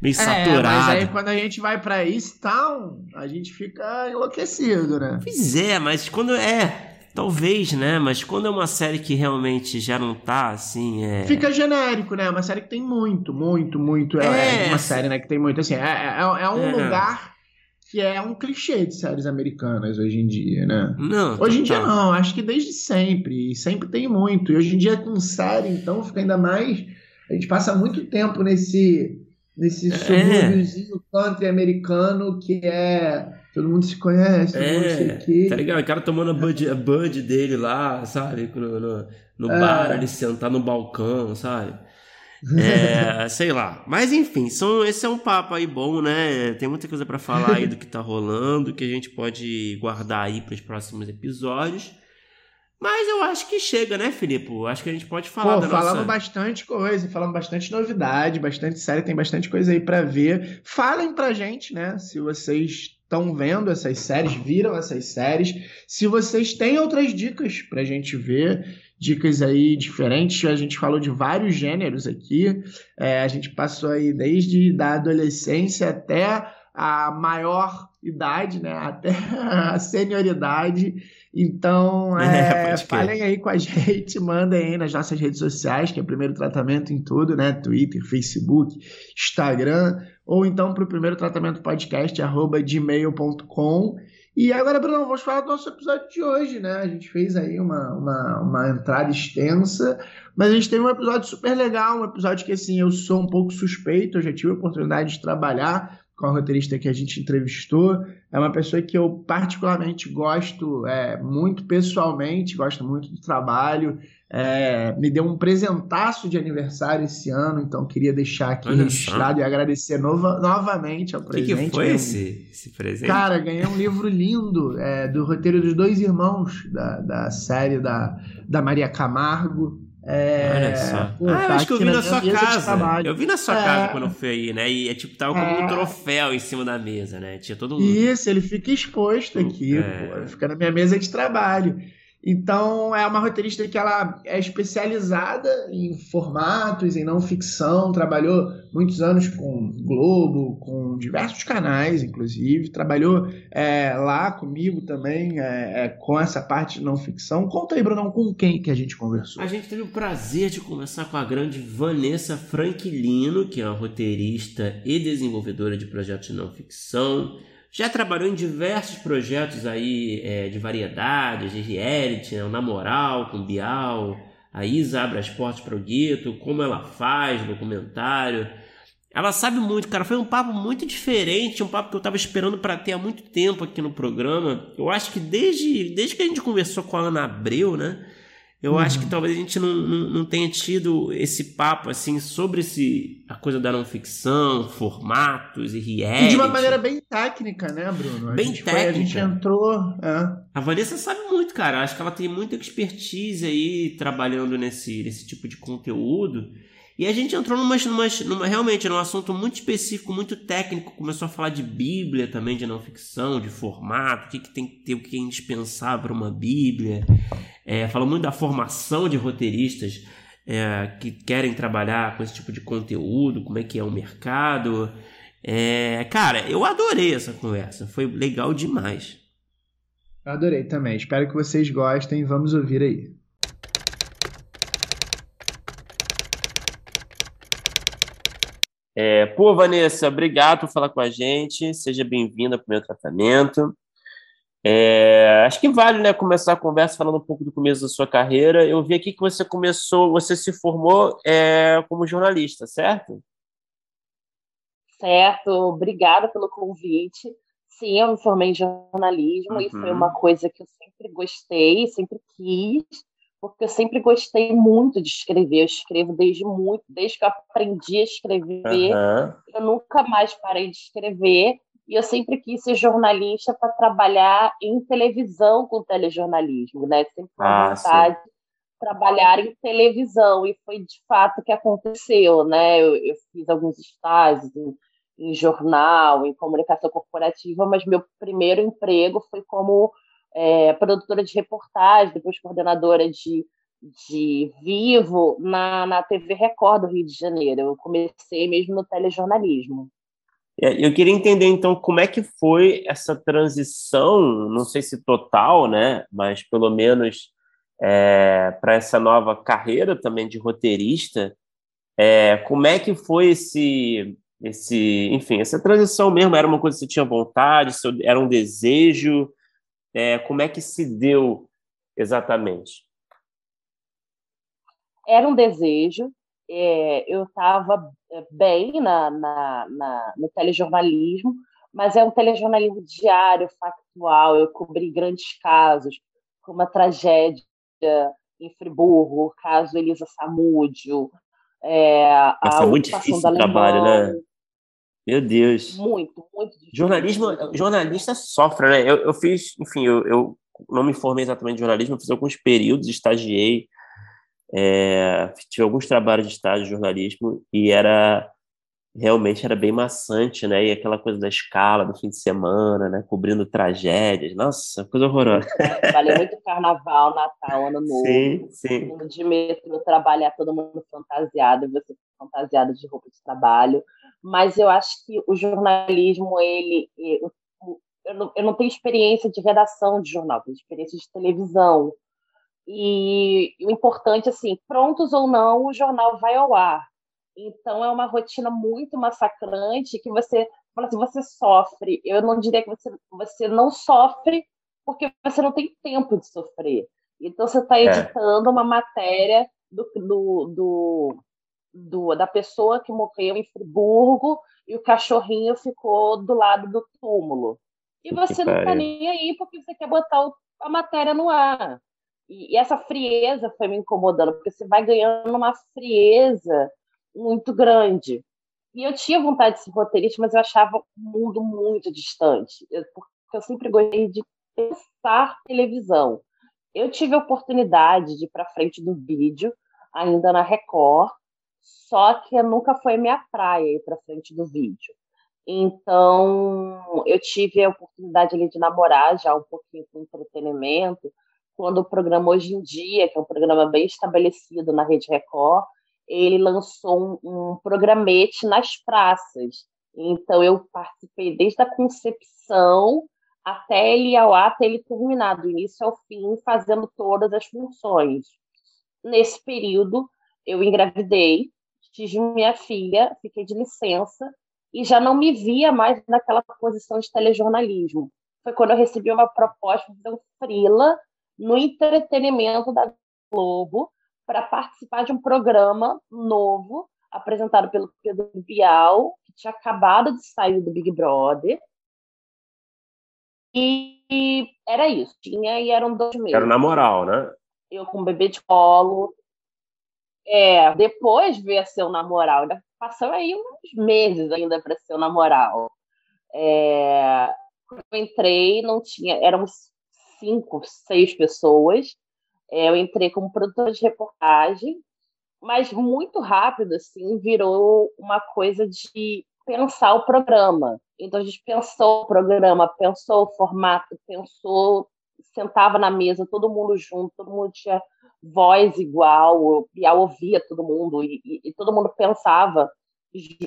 Meio é, saturado. Mas aí quando a gente vai pra East Town, a gente fica enlouquecido, né? Pois é, mas quando é. Talvez, né? Mas quando é uma série que realmente já não tá assim. É... Fica genérico, né? Uma série que tem muito, muito, muito. É, é uma série, né? Que tem muito. Assim, é, é, é um é. lugar que é um clichê de séries americanas hoje em dia, né? Não. Hoje em dia não, acho que desde sempre. E sempre tem muito. E hoje em dia com série, então fica ainda mais. A gente passa muito tempo nesse. Nesse é. subúrbiozinho country americano que é todo mundo se conhece, todo é, mundo sei o quê. Tá ligado? O cara tomando a bud, a bud dele lá, sabe? No, no, no é. bar, ali sentar no balcão, sabe? É, sei lá. Mas enfim, são, esse é um papo aí bom, né? Tem muita coisa para falar aí do que tá rolando, que a gente pode guardar aí para os próximos episódios. Mas eu acho que chega, né, Filipe? Acho que a gente pode falar Pô, da falamos nossa... bastante coisa, falamos bastante novidade, bastante série, tem bastante coisa aí para ver. Falem pra gente, né, se vocês estão vendo essas séries, viram essas séries, se vocês têm outras dicas pra gente ver, dicas aí diferentes, a gente falou de vários gêneros aqui, é, a gente passou aí desde da adolescência até a maior idade, né, até a senioridade, então, é, é falem aí com a gente, mandem aí nas nossas redes sociais, que é Primeiro Tratamento em tudo, né? Twitter, Facebook, Instagram, ou então para o Primeiro Tratamento Podcast, arroba gmail.com. E agora, Bruno, vamos falar do nosso episódio de hoje, né? A gente fez aí uma, uma, uma entrada extensa, mas a gente teve um episódio super legal, um episódio que, assim, eu sou um pouco suspeito, eu já tive a oportunidade de trabalhar com a roteirista que a gente entrevistou. É uma pessoa que eu particularmente gosto é, muito pessoalmente, gosto muito do trabalho. É, me deu um presentaço de aniversário esse ano, então queria deixar aqui Olha registrado só. e agradecer nova, novamente ao presente. O que, que, foi esse, esse presente? Cara, ganhei um livro lindo é, do roteiro dos dois irmãos da, da série da, da Maria Camargo. É... Olha só. Pô, ah, tá acho que eu vi na sua casa. Eu vi na sua é... casa quando eu fui aí, né? E é tipo, tava como é... um troféu em cima da mesa, né? Tinha todo mundo. Isso, ele fica exposto aqui, é... pô. Fica na minha mesa de trabalho. Então, é uma roteirista que ela é especializada em formatos, em não ficção, trabalhou muitos anos com Globo, com diversos canais, inclusive, trabalhou é, lá comigo também, é, é, com essa parte de não ficção. Conta aí, Brunão, com quem que a gente conversou? A gente teve o prazer de conversar com a grande Vanessa Franquilino, que é uma roteirista e desenvolvedora de projetos de não ficção, já trabalhou em diversos projetos aí é, de variedades, de reality, né? o Namoral com Bial, a Isa abre as portas para o Guito, como ela faz, documentário. Ela sabe muito, cara. Foi um papo muito diferente, um papo que eu estava esperando para ter há muito tempo aqui no programa. Eu acho que desde, desde que a gente conversou com a Ana Abreu, né? Eu uhum. acho que talvez a gente não, não, não, tenha tido esse papo assim sobre esse, a coisa da não ficção, formatos e reality. E de uma maneira bem técnica, né, Bruno? A bem técnica. Foi, a gente entrou. É. A Vanessa sabe muito, cara. Acho que ela tem muita expertise aí trabalhando nesse, nesse tipo de conteúdo. E a gente entrou numa, numa, numa, realmente num assunto muito específico, muito técnico. Começou a falar de Bíblia também, de não ficção, de formato, o que, que tem que ter, o que é indispensável para uma Bíblia. É, falou muito da formação de roteiristas é, que querem trabalhar com esse tipo de conteúdo, como é que é o mercado. É, cara, eu adorei essa conversa, foi legal demais. Eu adorei também. Espero que vocês gostem. Vamos ouvir aí. É, pô, Vanessa, obrigado por falar com a gente. Seja bem-vinda para o meu tratamento. É, acho que vale né, começar a conversa falando um pouco do começo da sua carreira. Eu vi aqui que você começou, você se formou é, como jornalista, certo? Certo, obrigada pelo convite. Sim, eu me formei em jornalismo uhum. e foi uma coisa que eu sempre gostei, sempre quis porque eu sempre gostei muito de escrever. Eu escrevo desde muito, desde que eu aprendi a escrever. Uhum. Eu nunca mais parei de escrever. E eu sempre quis ser jornalista para trabalhar em televisão com telejornalismo, né? Sempre com ah, vontade de trabalhar em televisão. E foi de fato o que aconteceu, né? Eu, eu fiz alguns estágios em, em jornal, em comunicação corporativa, mas meu primeiro emprego foi como é, produtora de reportagem, depois coordenadora de, de Vivo na, na TV Record do Rio de Janeiro. Eu comecei mesmo no telejornalismo. É, eu queria entender, então, como é que foi essa transição, não sei se total, né, mas pelo menos é, para essa nova carreira também de roteirista, é, como é que foi esse, esse, enfim, essa transição mesmo? Era uma coisa que você tinha vontade, era um desejo? É, como é que se deu exatamente? Era um desejo. É, eu estava é, bem na, na, na, no telejornalismo, mas é um telejornalismo diário, factual. Eu cobri grandes casos, como a tragédia em Friburgo, o caso Elisa Samúdio, é, Nossa, a muito difícil o trabalho, né? Meu Deus. Muito, muito difícil. Jornalismo, jornalista sofre, né? Eu, eu fiz, enfim, eu, eu não me formei exatamente em jornalismo, eu fiz alguns períodos, estagiei, é, tive alguns trabalhos de estágio de jornalismo e era realmente era bem maçante, né? E aquela coisa da escala do fim de semana, né? Cobrindo tragédias. Nossa, coisa horrorosa. Valeu muito carnaval, Natal, Ano Novo. Sim, sim. De metrô, trabalhar todo mundo fantasiado, você fantasiado de roupa de trabalho. Mas eu acho que o jornalismo, ele... Eu, eu, não, eu não tenho experiência de redação de jornal, tenho experiência de televisão. E o importante, assim, prontos ou não, o jornal vai ao ar então é uma rotina muito massacrante que você, assim, você sofre. Eu não diria que você, você não sofre porque você não tem tempo de sofrer. Então você está é. editando é. uma matéria do, do, do, do, da pessoa que morreu em Friburgo e o cachorrinho ficou do lado do túmulo. E você não está nem aí porque você quer botar o, a matéria no ar. E, e, essa frieza foi me incomodando, porque você vai ganhando uma frieza muito grande. E eu tinha vontade de ser roteirista, mas eu achava o mundo muito distante, porque eu sempre gostei de pensar televisão. Eu tive a oportunidade de ir para frente do vídeo, ainda na Record, só que nunca foi minha praia ir para frente do vídeo. Então, eu tive a oportunidade ali de namorar já um pouquinho com entretenimento, quando o programa Hoje em Dia, que é um programa bem estabelecido na Rede Record, ele lançou um, um programete nas praças. Então, eu participei desde a concepção até ele ir ao ar, até ele terminar, do início ao fim, fazendo todas as funções. Nesse período, eu engravidei, tive minha filha, fiquei de licença e já não me via mais naquela posição de telejornalismo. Foi quando eu recebi uma proposta de um frila no entretenimento da Globo, para participar de um programa novo apresentado pelo Pedro Bial, que tinha acabado de sair do Big Brother. E era isso, tinha e eram dois meses. Era na moral, né? Eu com um bebê de colo. É, depois veio a ser o namoral. Ainda passou aí uns meses ainda para ser o namoral. É, eu entrei, não tinha, eram cinco, seis pessoas. É, eu entrei como produtora de reportagem, mas muito rápido, assim, virou uma coisa de pensar o programa. Então a gente pensou o programa, pensou o formato, pensou, sentava na mesa, todo mundo junto, todo mundo tinha voz igual, e ouvia todo mundo, e, e, e todo mundo pensava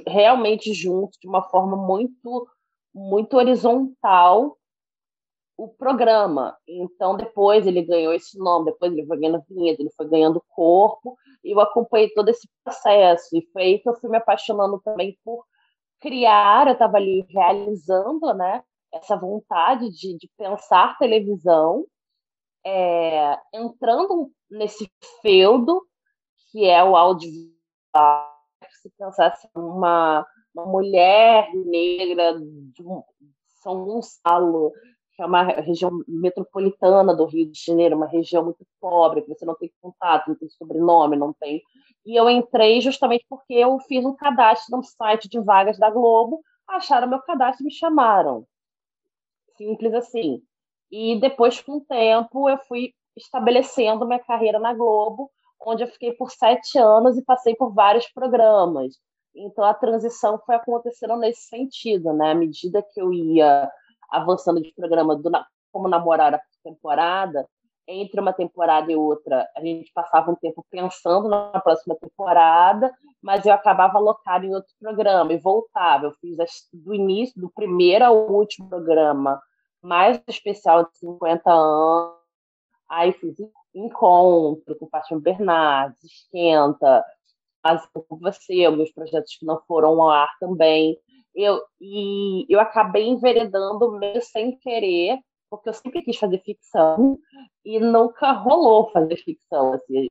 realmente junto, de uma forma muito, muito horizontal, o programa. Então, depois ele ganhou esse nome, depois ele foi ganhando vinheta, ele foi ganhando corpo, e eu acompanhei todo esse processo. E foi aí que eu fui me apaixonando também por criar, eu estava ali realizando né, essa vontade de, de pensar televisão, é, entrando nesse feudo que é o audiovisual, se pensasse uma, uma mulher negra de São Gonçalo, que é uma região metropolitana do Rio de Janeiro, uma região muito pobre, que você não tem contato, não tem sobrenome, não tem. E eu entrei justamente porque eu fiz um cadastro no site de vagas da Globo, acharam meu cadastro e me chamaram. Simples assim. E depois, com o tempo, eu fui estabelecendo minha carreira na Globo, onde eu fiquei por sete anos e passei por vários programas. Então, a transição foi acontecendo nesse sentido, né? À medida que eu ia avançando de programa do, como namorar a temporada, entre uma temporada e outra, a gente passava um tempo pensando na próxima temporada, mas eu acabava alocado em outro programa e voltava. Eu fiz do início, do primeiro ao último programa, mais especial de 50 anos. Aí fiz encontro com Fátima Bernardes, Esquenta, com você, alguns projetos que não foram ao ar também eu, e eu acabei enveredando meio sem querer, porque eu sempre quis fazer ficção e nunca rolou fazer ficção. Assim,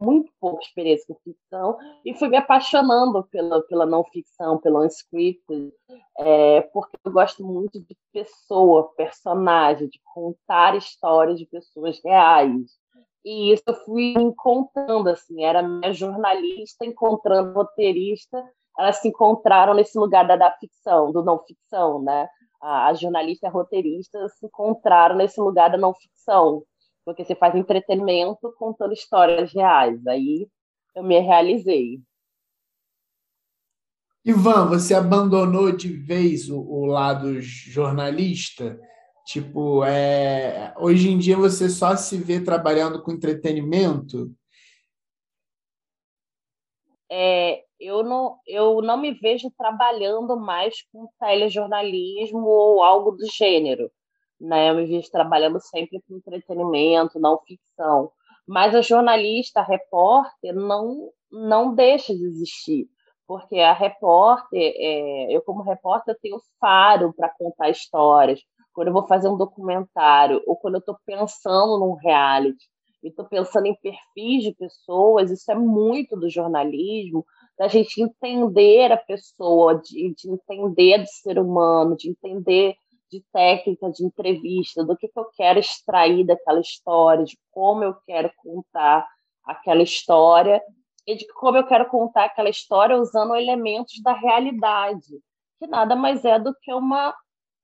muito pouca experiência com ficção e fui me apaixonando pela, pela não ficção, pelo unscripted, é, porque eu gosto muito de pessoa, personagem, de contar histórias de pessoas reais. E isso eu fui encontrando, assim, era minha jornalista encontrando roteirista, elas se encontraram nesse lugar da, da ficção, do não ficção, né? A, a jornalista e a roteirista se encontraram nesse lugar da não ficção, porque você faz entretenimento contando histórias reais. Aí eu me realizei. Ivan, você abandonou de vez o, o lado jornalista? Tipo, é, hoje em dia você só se vê trabalhando com entretenimento? É, eu, não, eu não me vejo trabalhando mais com telejornalismo ou algo do gênero. Né? Eu me vejo trabalhando sempre com entretenimento, não ficção. Mas a jornalista, a repórter, não, não deixa de existir porque a repórter, é, eu como repórter, tenho faro para contar histórias. Quando eu vou fazer um documentário, ou quando eu estou pensando num reality, e estou pensando em perfis de pessoas, isso é muito do jornalismo, da gente entender a pessoa, de, de entender do ser humano, de entender de técnica de entrevista, do que, que eu quero extrair daquela história, de como eu quero contar aquela história e de como eu quero contar aquela história usando elementos da realidade, que nada mais é do que uma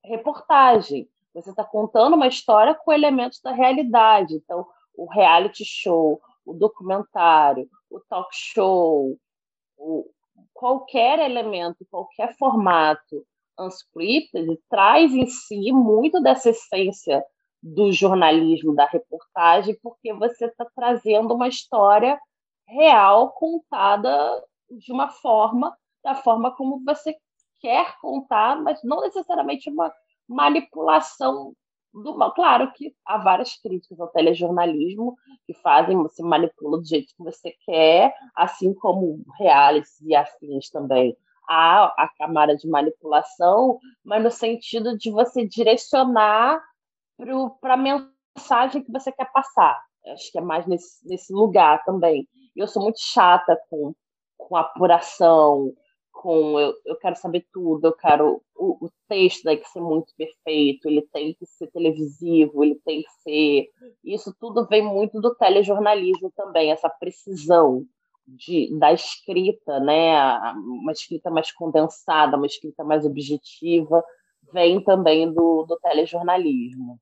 reportagem. Você está contando uma história com elementos da realidade. Então, o reality show, o documentário, o talk show, o, qualquer elemento, qualquer formato unscripted traz em si muito dessa essência do jornalismo, da reportagem, porque você está trazendo uma história real contada de uma forma, da forma como você quer contar, mas não necessariamente uma manipulação do mal. Claro que há várias críticas ao telejornalismo que fazem, você manipula do jeito que você quer, assim como reality e afins também. Há a camada de manipulação, mas no sentido de você direcionar para a mensagem que você quer passar. Acho que é mais nesse, nesse lugar também eu sou muito chata com, com apuração, com eu, eu quero saber tudo, eu quero o, o texto tem que ser muito perfeito, ele tem que ser televisivo, ele tem que ser. Isso tudo vem muito do telejornalismo também, essa precisão de, da escrita, né? Uma escrita mais condensada, uma escrita mais objetiva, vem também do, do telejornalismo.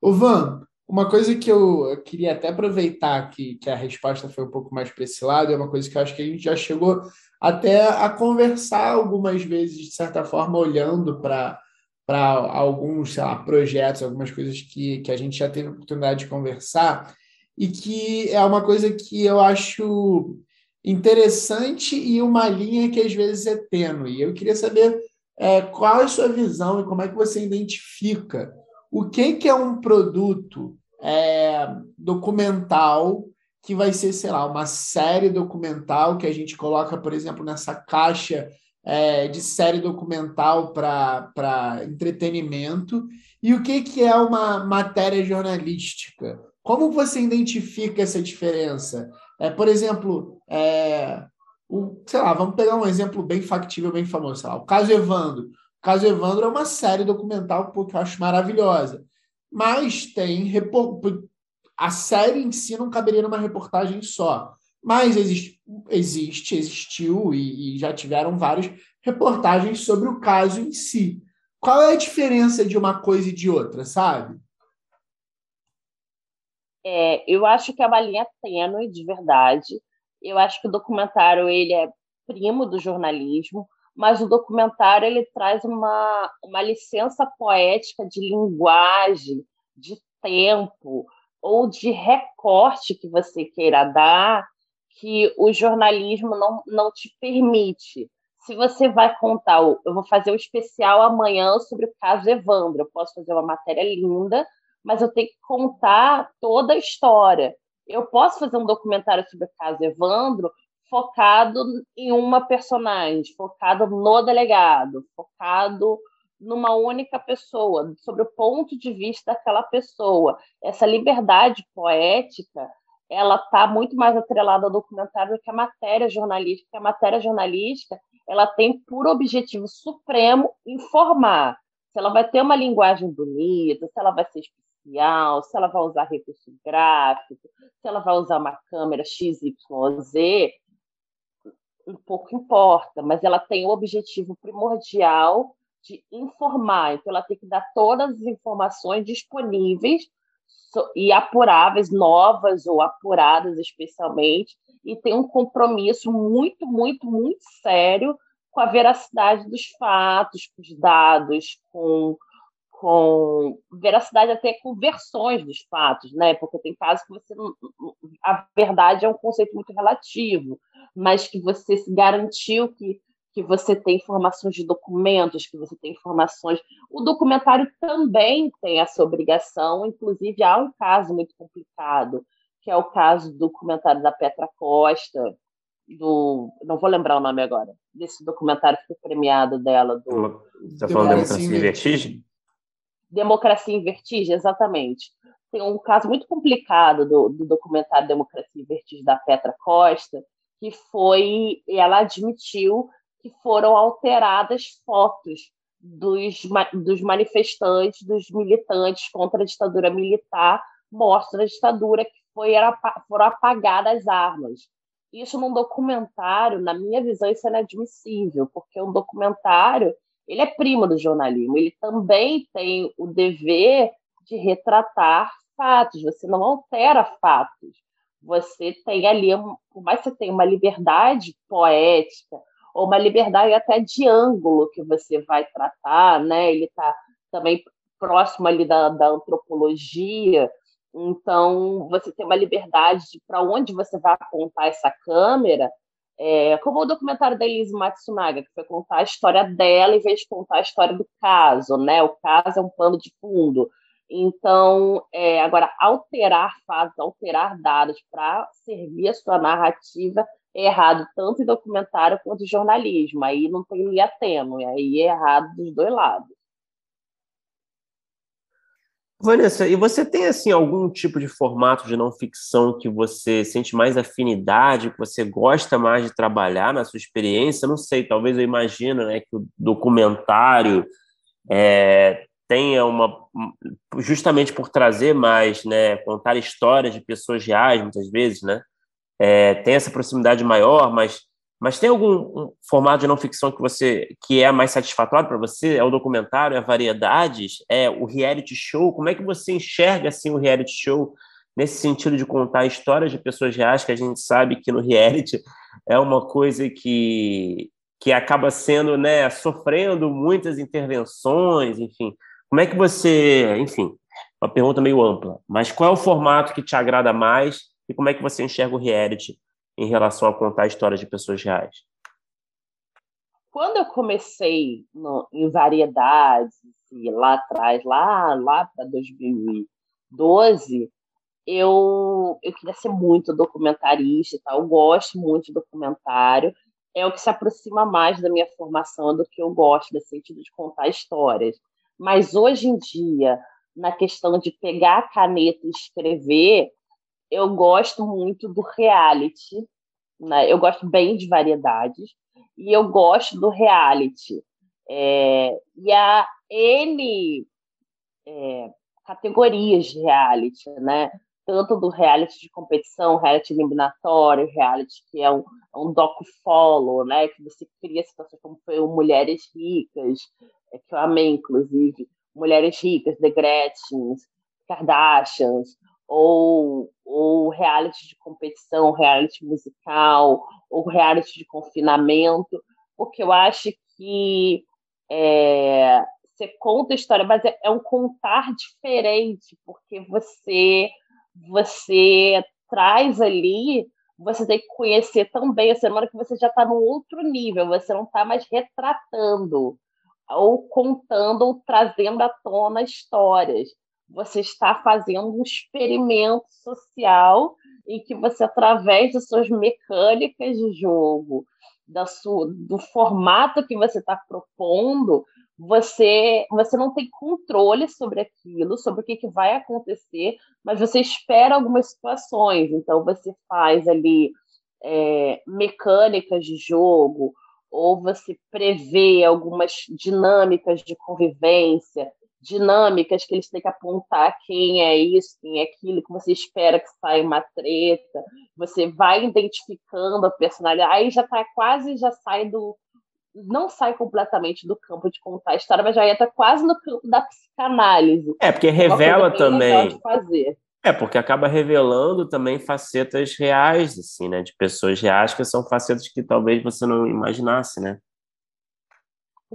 O Van, uma coisa que eu queria até aproveitar que, que a resposta foi um pouco mais para esse lado, é uma coisa que eu acho que a gente já chegou até a conversar algumas vezes, de certa forma, olhando para para alguns sei lá, projetos, algumas coisas que, que a gente já teve oportunidade de conversar, e que é uma coisa que eu acho interessante e uma linha que às vezes é tênue. Eu queria saber é, qual é a sua visão e como é que você identifica o que, que é um produto é, documental que vai ser, sei lá, uma série documental que a gente coloca, por exemplo, nessa caixa é, de série documental para entretenimento, e o que, que é uma matéria jornalística? Como você identifica essa diferença? É, por exemplo, é, o, sei lá, vamos pegar um exemplo bem factível, bem famoso, sei lá, o caso Evandro caso Evandro é uma série documental que eu acho maravilhosa. Mas tem. A série em si não caberia numa reportagem só. Mas existe, existe existiu e, e já tiveram várias reportagens sobre o caso em si. Qual é a diferença de uma coisa e de outra, sabe? É, eu acho que é uma linha tênue, de verdade. Eu acho que o documentário ele é primo do jornalismo mas o documentário ele traz uma, uma licença poética de linguagem, de tempo ou de recorte que você queira dar que o jornalismo não, não te permite. Se você vai contar, eu vou fazer um especial amanhã sobre o caso Evandro, eu posso fazer uma matéria linda, mas eu tenho que contar toda a história. Eu posso fazer um documentário sobre o caso Evandro, focado em uma personagem, focado no delegado, focado numa única pessoa, sobre o ponto de vista daquela pessoa. Essa liberdade poética, ela está muito mais atrelada ao documentário do que a matéria jornalística. A matéria jornalística, ela tem por objetivo supremo informar. Se ela vai ter uma linguagem bonita, se ela vai ser facial, se ela vai usar recurso gráfico, se ela vai usar uma câmera XYZ, um pouco importa, mas ela tem o objetivo primordial de informar, então ela tem que dar todas as informações disponíveis e apuráveis, novas ou apuradas especialmente, e tem um compromisso muito, muito, muito sério com a veracidade dos fatos, com os dados, com, com veracidade até com versões dos fatos, né? Porque tem casos que você a verdade é um conceito muito relativo, mas que você se garantiu que que você tem informações de documentos, que você tem informações. O documentário também tem essa obrigação, inclusive há um caso muito complicado, que é o caso do documentário da Petra Costa, do. Não vou lembrar o nome agora, desse documentário que foi premiado dela. Do, Está falando Democracia em Vertigem? Democracia em Vertigem, exatamente. Tem um caso muito complicado do, do documentário Democracia em Vertigem da Petra Costa, que foi. Ela admitiu que foram alteradas fotos dos, dos manifestantes, dos militantes contra a ditadura militar, mostra a ditadura que foi, era, foram apagadas armas. Isso num documentário, na minha visão, isso é inadmissível, porque um documentário ele é primo do jornalismo, ele também tem o dever de retratar fatos, você não altera fatos, você tem ali, por mais que você tenha uma liberdade poética, ou uma liberdade até de ângulo que você vai tratar, né? Ele está também próximo ali da, da antropologia, então você tem uma liberdade de para onde você vai apontar essa câmera, é, como o documentário da Elise Matsunaga, que foi contar a história dela em vez de contar a história do caso, né? O caso é um pano de fundo. Então, é, agora, alterar fatos, alterar dados para servir a sua narrativa errado tanto em documentário quanto em jornalismo. Aí não tem linha tênue, aí é errado dos dois lados. Vanessa, e você tem assim algum tipo de formato de não ficção que você sente mais afinidade, que você gosta mais de trabalhar na sua experiência? Não sei, talvez eu imagino, né, que o documentário é, tenha uma justamente por trazer mais, né, contar histórias de pessoas reais, muitas vezes, né? É, tem essa proximidade maior, mas, mas tem algum um formato de não ficção que você que é mais satisfatório para você? É o documentário, é variedades, é o reality show? Como é que você enxerga assim o reality show nesse sentido de contar histórias de pessoas reais que a gente sabe que no reality é uma coisa que que acaba sendo, né, sofrendo muitas intervenções, enfim. Como é que você, enfim, uma pergunta meio ampla, mas qual é o formato que te agrada mais e como é que você enxerga o reality em relação a contar histórias de pessoas reais? Quando eu comecei no, em variedades, lá atrás, lá, lá para 2012, eu, eu queria ser muito documentarista, tá? eu gosto muito de documentário, é o que se aproxima mais da minha formação do que eu gosto, nesse sentido de contar histórias. Mas hoje em dia, na questão de pegar a caneta e escrever, eu gosto muito do reality, né? Eu gosto bem de variedades e eu gosto do reality. É, e há N é, categorias de reality, né? Tanto do reality de competição, reality eliminatório, reality que é um, é um docu-follow, né? Que você cria situações como foi o Mulheres Ricas, é, que eu amei, inclusive. Mulheres Ricas, The Gretchens, Kardashians, ou, ou reality de competição, reality musical, ou reality de confinamento, porque eu acho que é, você conta a história, mas é, é, um contar diferente, porque você você traz ali, você tem que conhecer também a semana que você já está num outro nível, você não está mais retratando, ou contando, ou trazendo à tona histórias você está fazendo um experimento social em que você, através das suas mecânicas de jogo, da sua, do formato que você está propondo, você, você não tem controle sobre aquilo, sobre o que, que vai acontecer, mas você espera algumas situações. Então, você faz ali é, mecânicas de jogo, ou você prevê algumas dinâmicas de convivência dinâmicas que eles têm que apontar quem é isso, quem é aquilo, que você espera que saia uma treta, você vai identificando a personalidade, aí já tá quase, já sai do, não sai completamente do campo de contar a história, mas já entra quase no campo da psicanálise. É, porque revela também. É, porque acaba revelando também facetas reais, assim, né? De pessoas reais que são facetas que talvez você não imaginasse, né?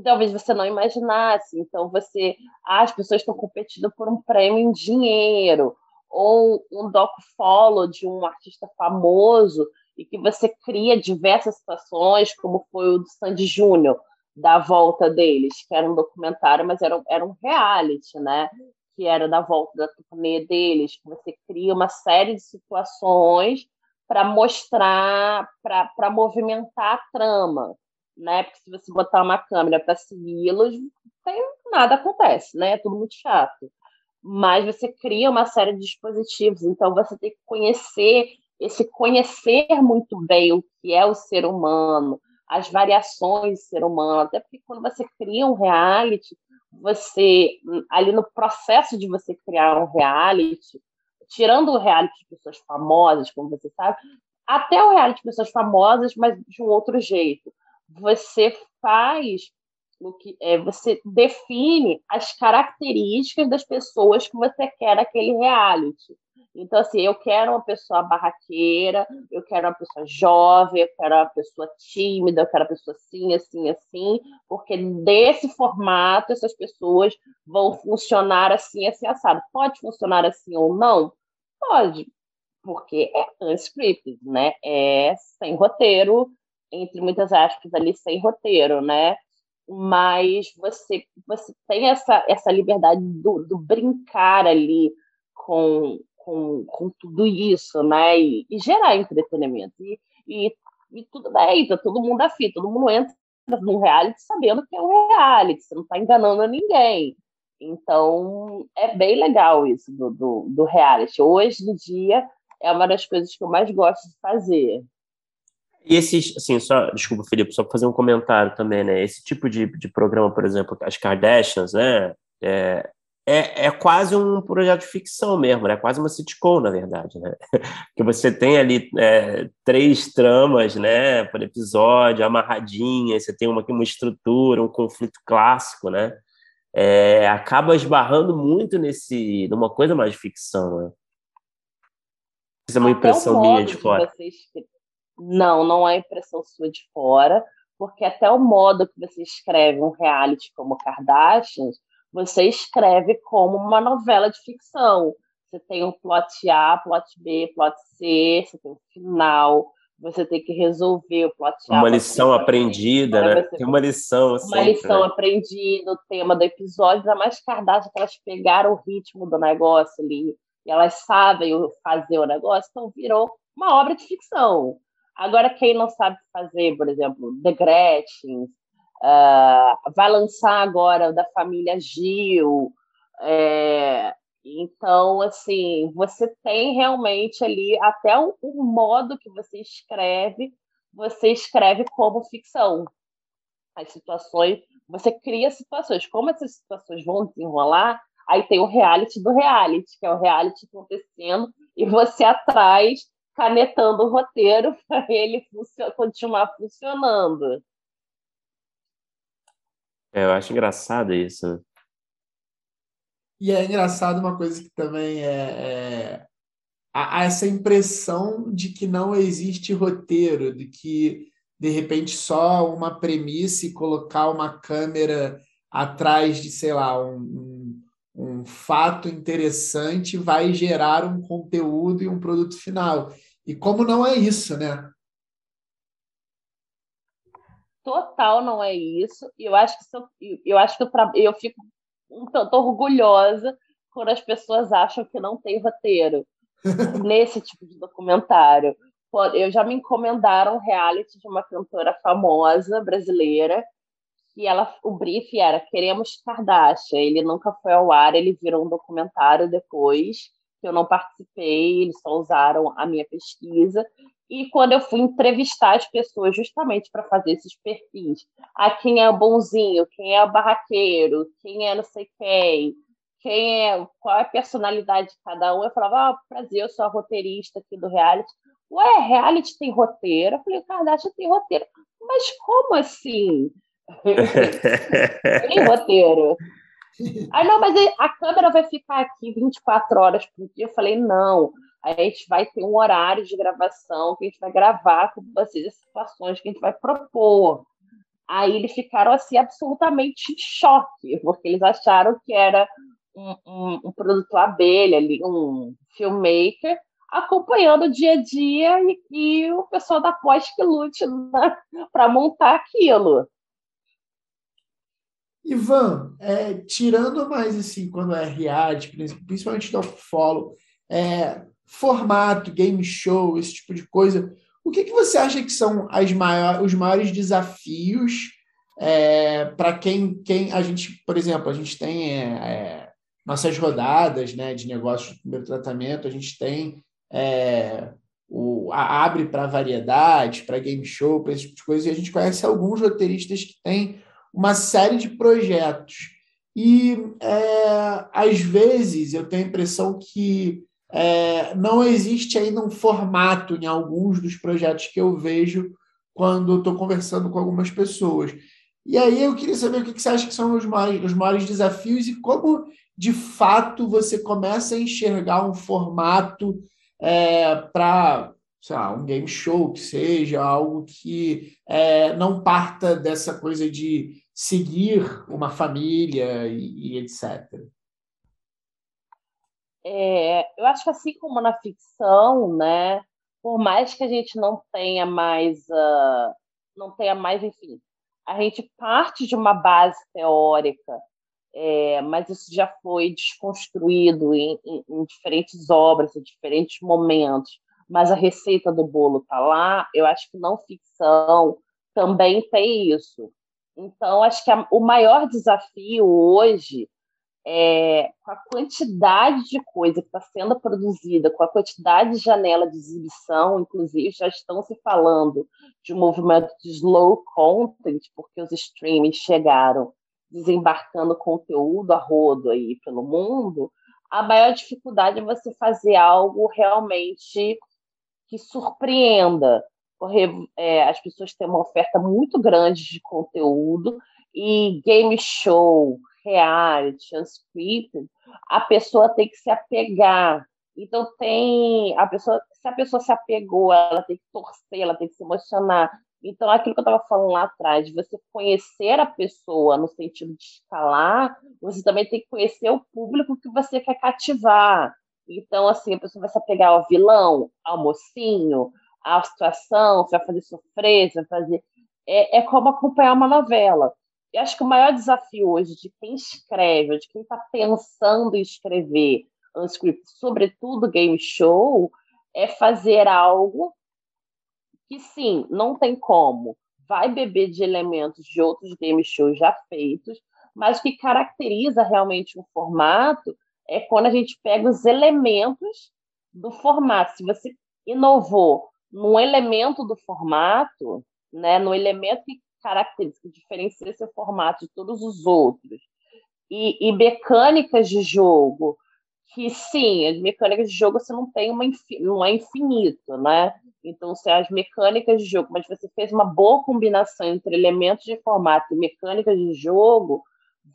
Talvez você não imaginasse. Então, você, ah, as pessoas estão competindo por um prêmio em dinheiro, ou um docu-follow de um artista famoso, e que você cria diversas situações, como foi o do Sandy Júnior, da volta deles, que era um documentário, mas era, era um reality, né? Que era da volta da turnê deles, que você cria uma série de situações para mostrar, para movimentar a trama né? Porque se você botar uma câmera para segui-los, nada acontece, né? É tudo muito chato. Mas você cria uma série de dispositivos, então você tem que conhecer esse conhecer muito bem o que é o ser humano, as variações do ser humano, até porque quando você cria um reality, você ali no processo de você criar um reality, tirando o reality de pessoas famosas, como você sabe, até o reality de pessoas famosas, mas de um outro jeito você faz o que é, você define as características das pessoas que você quer naquele reality. Então, assim, eu quero uma pessoa barraqueira, eu quero uma pessoa jovem, eu quero uma pessoa tímida, eu quero uma pessoa assim, assim, assim, porque desse formato essas pessoas vão funcionar assim, assim, assado. Pode funcionar assim ou não? Pode, porque é unscripted, né? É sem roteiro, entre muitas aspas, ali sem roteiro, né? Mas você, você tem essa, essa liberdade do, do brincar ali com, com, com tudo isso, né? E, e gerar entretenimento. E, e, e, tudo bem, tá todo mundo afim, todo mundo entra num reality sabendo que é um reality, você não está enganando ninguém. Então, é bem legal isso do, do, do reality. Hoje em dia, é uma das coisas que eu mais gosto de fazer. E esses, assim, só, desculpa, Felipe, só para fazer um comentário também, né? Esse tipo de, de programa, por exemplo, as Kardashians, né? É, é, é quase um projeto de ficção mesmo, né? É quase uma sitcom, na verdade, né? Que você tem ali é, três tramas, né? Por episódio, amarradinhas, você tem uma, uma estrutura, um conflito clássico, né? É, acaba esbarrando muito nesse, numa coisa mais de ficção, né? Isso é uma impressão minha de fora. Vocês não, não é impressão sua de fora, porque até o modo que você escreve um reality como Kardashians, você escreve como uma novela de ficção. Você tem um plot A, plot B, plot C, você tem um final, você tem que resolver o plot A. Uma lição aprendida, né? Tem uma lição assim. Uma lição né? aprendida, o tema do episódio, ainda mais Kardashian, que elas pegaram o ritmo do negócio ali, e elas sabem fazer o negócio, então virou uma obra de ficção. Agora, quem não sabe fazer, por exemplo, The Gretchen, uh, vai lançar agora o da família Gil. É, então, assim, você tem realmente ali até o, o, modo que você escreve, você escreve como ficção. As situações, você cria situações. Como essas situações vão desenrolar, aí tem o reality do reality, que é o reality acontecendo, e você atrás canetando o roteiro para ele continuar funcionando. É, eu acho engraçado isso. E é engraçado uma coisa que também é, é há essa impressão de que não existe roteiro, de que de repente só uma premissa e colocar uma câmera atrás de, sei lá, um, um, um fato interessante vai gerar um conteúdo e um produto final. E como não é isso, né? Total não é isso. E eu acho que eu, eu acho que eu, eu fico um tanto orgulhosa quando as pessoas acham que não tem roteiro nesse tipo de documentário. Eu já me encomendaram um reality de uma cantora famosa brasileira que ela, o brief era queremos Kardashian. Ele nunca foi ao ar, ele virou um documentário depois que eu não participei, eles só usaram a minha pesquisa. E quando eu fui entrevistar as pessoas justamente para fazer esses perfis, a ah, quem é o bonzinho, quem é o barraqueiro, quem é não sei quem, quem é, qual é a personalidade de cada um, eu falava, ah, prazer, eu sou a roteirista aqui do reality. Ué, reality tem roteiro? Eu falei, Kardashian tem roteiro. Mas como assim? tem roteiro. Aí, não, mas a câmera vai ficar aqui 24 horas por dia. Eu falei, não, a gente vai ter um horário de gravação que a gente vai gravar com vocês as situações que a gente vai propor. Aí eles ficaram assim absolutamente em choque, porque eles acharam que era um, um, um produto abelha ali, um filmmaker, acompanhando o dia a dia e, e o pessoal da pós que lute né, para montar aquilo. Ivan, é, tirando mais assim, quando é reality, principalmente do follow, é, formato, game show, esse tipo de coisa, o que, que você acha que são as os maiores desafios é, para quem, quem a gente, por exemplo, a gente tem é, é nossas rodadas né, de negócios de primeiro tratamento, a gente tem é, o, a abre para variedade, para game show, para esse tipo de coisa, e a gente conhece alguns roteiristas que têm uma série de projetos. E é, às vezes eu tenho a impressão que é, não existe ainda um formato em alguns dos projetos que eu vejo quando estou conversando com algumas pessoas. E aí eu queria saber o que você acha que são os maiores, os maiores desafios e como, de fato, você começa a enxergar um formato é, para sei lá, um game show que seja, algo que é, não parta dessa coisa de seguir uma família e, e etc. É, eu acho que assim como na ficção, né, por mais que a gente não tenha mais, uh, não tenha mais, enfim, a gente parte de uma base teórica, é, mas isso já foi desconstruído em, em, em diferentes obras, em diferentes momentos mas a receita do bolo está lá, eu acho que não ficção também tem isso. Então, acho que a, o maior desafio hoje é com a quantidade de coisa que está sendo produzida, com a quantidade de janela de exibição, inclusive já estão se falando de um movimento de slow content, porque os streamings chegaram desembarcando conteúdo a rodo aí pelo mundo, a maior dificuldade é você fazer algo realmente que surpreenda. É, as pessoas têm uma oferta muito grande de conteúdo e game show, reality, unscripted, a pessoa tem que se apegar. Então tem a pessoa, se a pessoa se apegou, ela tem que torcer, ela tem que se emocionar. Então aquilo que eu estava falando lá atrás, de você conhecer a pessoa no sentido de escalar, você também tem que conhecer o público que você quer cativar. Então, assim, a pessoa vai se apegar ao vilão, ao mocinho, à situação, vai fazer sofrer, vai fazer. É, é como acompanhar uma novela. Eu acho que o maior desafio hoje de quem escreve, de quem está pensando em escrever um script, sobretudo game show, é fazer algo que, sim, não tem como, vai beber de elementos de outros game shows já feitos, mas que caracteriza realmente um formato é quando a gente pega os elementos do formato. Se você inovou num elemento do formato, né, no elemento que caracteriza, que diferencia seu formato de todos os outros, e, e mecânicas de jogo, que sim, as mecânicas de jogo você não tem uma não é infinito, né? Então, se as mecânicas de jogo, mas você fez uma boa combinação entre elementos de formato e mecânicas de jogo,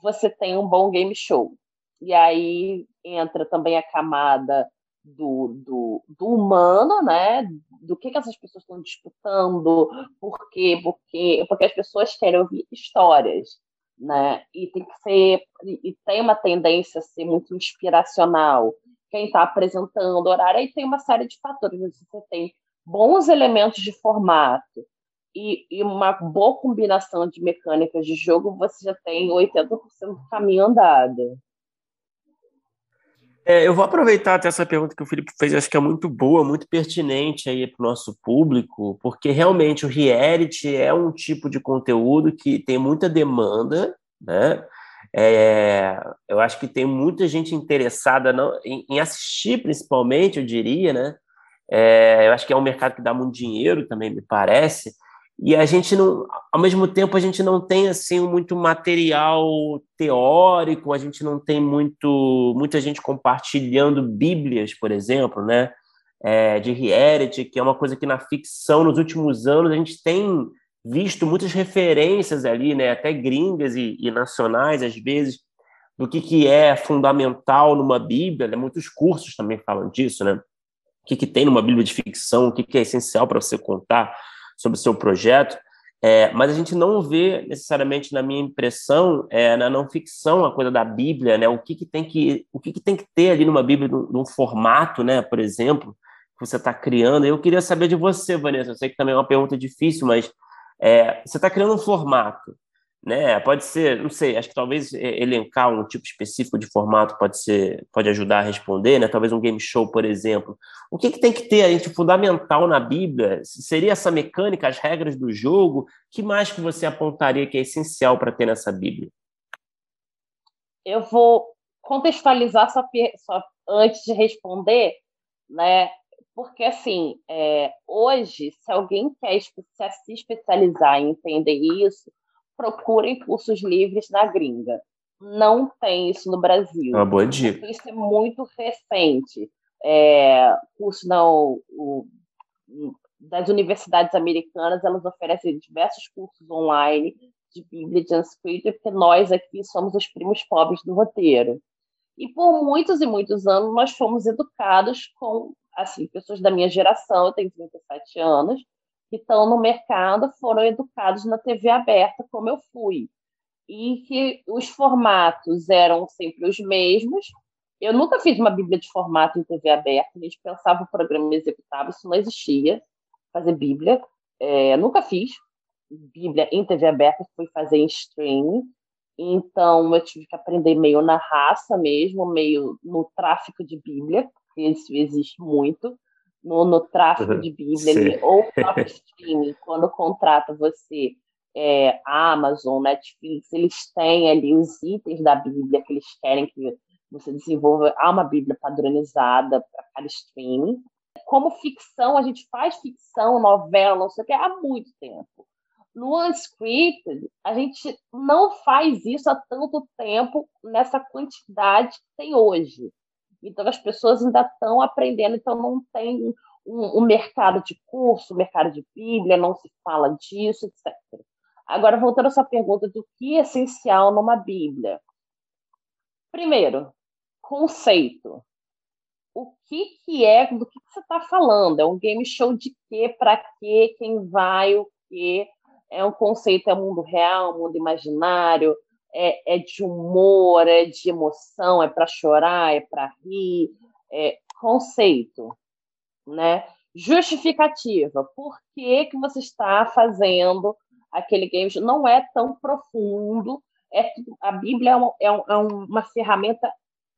você tem um bom game show. E aí entra também a camada do, do, do humano, né? Do que, que essas pessoas estão disputando, por quê, porque, as pessoas querem ouvir histórias, né? E tem que ser, e tem uma tendência a ser muito inspiracional. Quem está apresentando horário, aí tem uma série de fatores. Você tem bons elementos de formato e, e uma boa combinação de mecânicas de jogo, você já tem 80% do caminho andado. É, eu vou aproveitar até essa pergunta que o Felipe fez, acho que é muito boa, muito pertinente aí para o nosso público, porque realmente o reality é um tipo de conteúdo que tem muita demanda, né? É, eu acho que tem muita gente interessada em, em, assistir, principalmente, eu diria, né? É, eu acho que é um mercado que dá muito dinheiro também, me parece. E a gente não, ao mesmo tempo, a gente não tem assim muito material teórico, a gente não tem muito muita gente compartilhando Bíblias, por exemplo, né? É, de reality, que é uma coisa que na ficção nos últimos anos a gente tem visto muitas referências ali, né? Até gringas e, e nacionais às vezes do que, que é fundamental numa Bíblia. Né? Muitos cursos também falam disso, né? O que, que tem numa Bíblia de ficção, o que, que é essencial para você contar sobre o seu projeto, é, mas a gente não vê necessariamente, na minha impressão, é, na não ficção, a coisa da Bíblia, né? O que, que tem que o que, que tem que ter ali numa Bíblia, num, num formato, né? Por exemplo, que você está criando. Eu queria saber de você, Vanessa. Eu sei que também é uma pergunta difícil, mas é, você está criando um formato né? Pode ser, não sei, acho que talvez elencar um tipo específico de formato pode ser, pode ajudar a responder, né? Talvez um game show, por exemplo. O que, que tem que ter aí de fundamental na Bíblia? Seria essa mecânica, as regras do jogo? que mais que você apontaria que é essencial para ter nessa Bíblia? Eu vou contextualizar só, só antes de responder, né? Porque, assim, é, hoje, se alguém quer se especializar em entender isso, procurem cursos livres na gringa. Não tem isso no Brasil. Uma boa dica. Isso é muito recente. É, curso o, das universidades americanas, elas oferecem diversos cursos online de Bíblia de Unscripted, porque nós aqui somos os primos pobres do roteiro. E por muitos e muitos anos nós fomos educados com, assim, pessoas da minha geração, eu tenho 37 anos, que estão no mercado foram educados na TV aberta, como eu fui. E que os formatos eram sempre os mesmos. Eu nunca fiz uma Bíblia de formato em TV aberta, a gente pensava o programa executável, isso não existia, fazer Bíblia. É, nunca fiz Bíblia em TV aberta, fui fazer em streaming. Então, eu tive que aprender meio na raça mesmo, meio no tráfico de Bíblia, porque isso existe muito no, no tráfego uhum. de Bíblia, ali, ou o próprio streaming, quando contrata você, é, Amazon, Netflix, eles têm ali os itens da Bíblia que eles querem que você desenvolva. Há uma Bíblia padronizada para cada streaming. Como ficção, a gente faz ficção, novela, não sei o que, há muito tempo. No Unscripted, a gente não faz isso há tanto tempo nessa quantidade que tem hoje. Então, as pessoas ainda estão aprendendo, então não tem um, um, mercado de curso, mercado de Bíblia, não se fala disso, etc. Agora, voltando à sua pergunta do que é essencial numa Bíblia. Primeiro, conceito. O que, que é, do que, que você está falando? É um game show de quê, para quê, quem vai, o quê? É um conceito, é mundo real, mundo imaginário, é, é de humor, é de emoção, é para chorar, é para rir, é conceito, né? Justificativa. Por que, que você está fazendo aquele game? Não é tão profundo. É, a Bíblia é uma, é, é uma ferramenta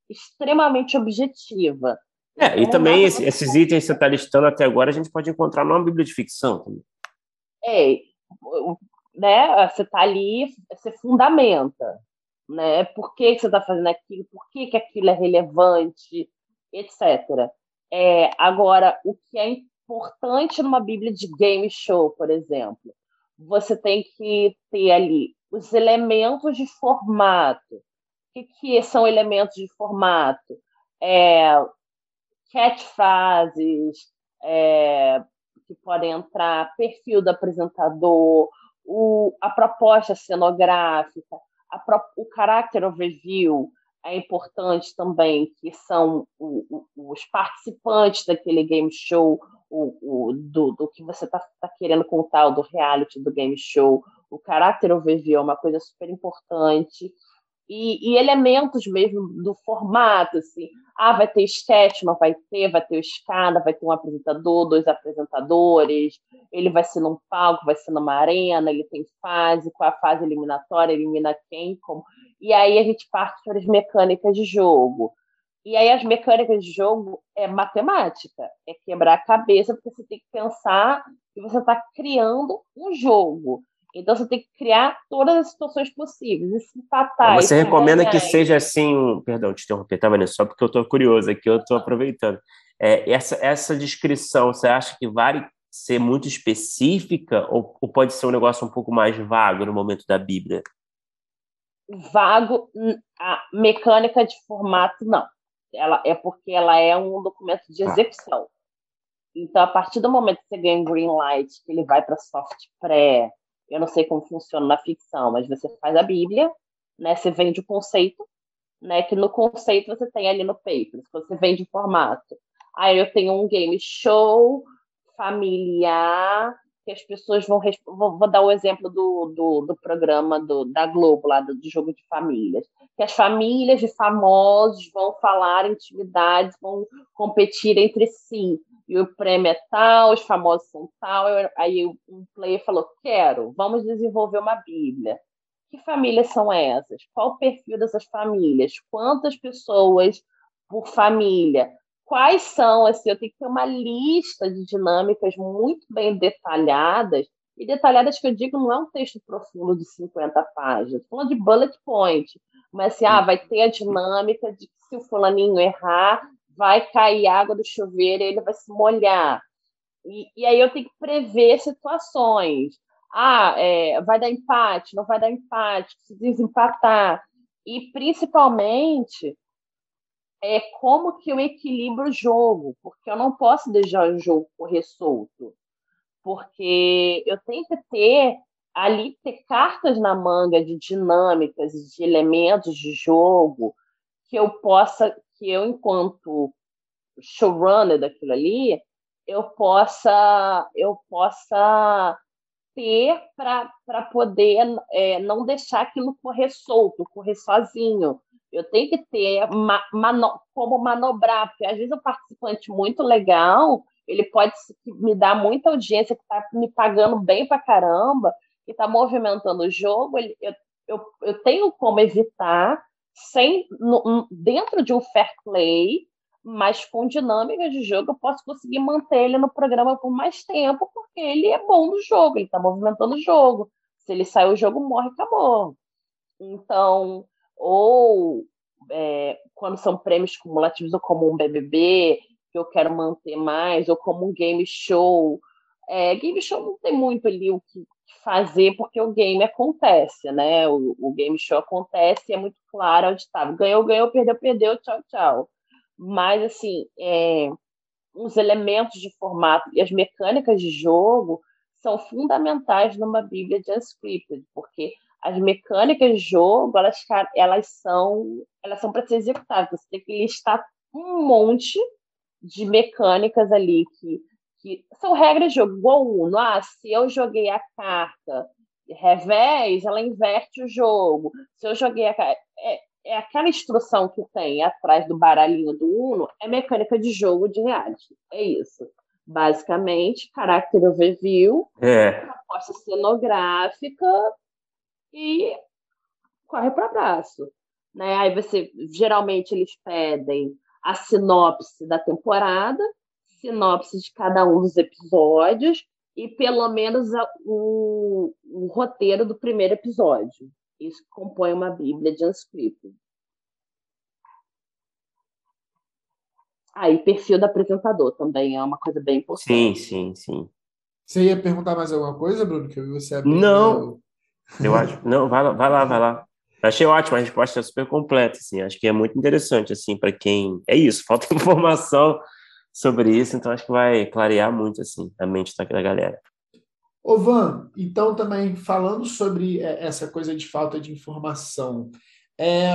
extremamente objetiva. É, e também esse, esses itens que você está listando até agora a gente pode encontrar numa Bíblia de ficção também. É, né? Você está ali, você fundamenta, né? Por que, você está fazendo aquilo? Por que, que aquilo é relevante, etc. É, agora, o que é importante numa Bíblia de game show, por exemplo, você tem que ter ali os elementos de formato. O que, que são elementos de formato? É, catchphrases é, que podem entrar, perfil do apresentador, o, a proposta cenográfica, a pro, o character overview é importante também, que são o, o, os participantes daquele game show, o, do, do, que você está tá querendo contar, do reality do game show. O character overview é uma coisa super importante e, e, elementos mesmo do formato, assim. Ah, vai ter não vai ter, vai ter escada, vai ter um apresentador, dois apresentadores, ele vai ser num palco, vai ser numa arena, ele tem fase, qual é a fase eliminatória, elimina quem, como. E aí a gente parte para as mecânicas de jogo. E aí as mecânicas de jogo é matemática, é quebrar a cabeça, porque você tem que pensar que você está criando um jogo. Então você tem que criar todas as situações possíveis e empatar. Mas você recomenda ganhar. que seja assim, perdão, te interromper, tá, Vanessa? Só porque eu estou curioso aqui, eu estou aproveitando. É, essa, essa descrição, você acha que vale ser muito específica ou, ou pode ser um negócio um pouco mais vago no momento da Bíblia? Vago, a mecânica de formato, não. Ela é porque ela é um documento de tá. execução. Ah. Então, a partir do momento que você ganha um green light, que ele vai para soft pré, eu não sei como funciona na ficção, mas você faz a Bíblia, né? Você vende o conceito, né? Que no conceito você tem ali no paper, você vende o formato. Aí eu tenho um game show familiar, que as pessoas vão. Vou, vou dar o exemplo do, do, do programa do, da Globo, lá do, do, jogo de famílias. Que as famílias de famosos vão falar intimidades, vão competir entre si e o prêmio é tal, os famosos são tal. Aí um player falou: Quero, vamos desenvolver uma Bíblia. Que famílias são essas? Qual o perfil dessas famílias? Quantas pessoas por família? Quais são? Assim, eu tenho que ter uma lista de dinâmicas muito bem detalhadas. E detalhadas que eu digo não é um texto profundo de 50 páginas, estou falando de bullet point. Mas assim, ah, vai ter a dinâmica de que se o fulaninho errar, vai cair água do chuveiro ele vai se molhar. E, e aí eu tenho que prever situações. Ah, é, vai dar empate, não vai dar empate, se desempatar. E principalmente é como que eu equilibro o jogo, porque eu não posso deixar o jogo correr solto. Porque eu tenho que ter ali ter cartas na manga de dinâmicas, de elementos de jogo que eu possa que eu, enquanto showrunner daquilo ali, eu possa, eu possa ter para poder é, não deixar aquilo correr solto, correr sozinho. Eu tenho que ter ma, mano, como manobrar, porque às vezes o participante muito legal, ele pode me dar muita audiência, que está me pagando bem para caramba, que está movimentando o jogo, ele, eu, eu, eu tenho como evitar sem no, dentro de um fair play, mas com dinâmica de jogo, eu posso conseguir manter ele no programa por mais tempo, porque ele é bom no jogo, ele está movimentando o jogo. Se ele sair, o jogo morre, acabou. Então, ou é, quando são prêmios cumulativos, ou como um BBB, que eu quero manter mais, ou como um game show. É, game show não tem muito ali o que fazer porque o game acontece, né? O, o game show acontece é muito claro onde está. Ganhou, ganhou, perdeu, perdeu, tchau, tchau. Mas, assim, é, os elementos de formato e as mecânicas de jogo são fundamentais numa Bíblia de Unscripted, porque as mecânicas de jogo, elas, elas são elas são para ser executadas. Você tem que listar um monte de mecânicas ali que que são regras de jogo, igual Uno. Ah, se eu joguei a carta revés, ela inverte o jogo. Se eu joguei a carta. É, é aquela instrução que tem atrás do baralhinho do Uno, é mecânica de jogo de reality. É isso. Basicamente, caráter overview, é. proposta cenográfica e corre para abraço. Né? Aí você, geralmente, eles pedem a sinopse da temporada, sinopse de cada um dos episódios e pelo menos o, o roteiro do primeiro episódio. Isso compõe uma Bíblia de Unscripted. Aí, ah, perfil do apresentador também é uma coisa bem importante. Sim, sim, sim. Você ia perguntar mais alguma coisa, Bruno? Que eu vi você abrir. Não, eu acho. Não, vai lá, vai lá, vai lá. Achei ótimo, a resposta é super completa, assim. Acho que é muito interessante, assim, para quem. É isso, falta informação sobre isso, então acho que vai clarear muito assim a mente da galera. Ô Van, então também falando sobre é, essa coisa de falta de informação, é,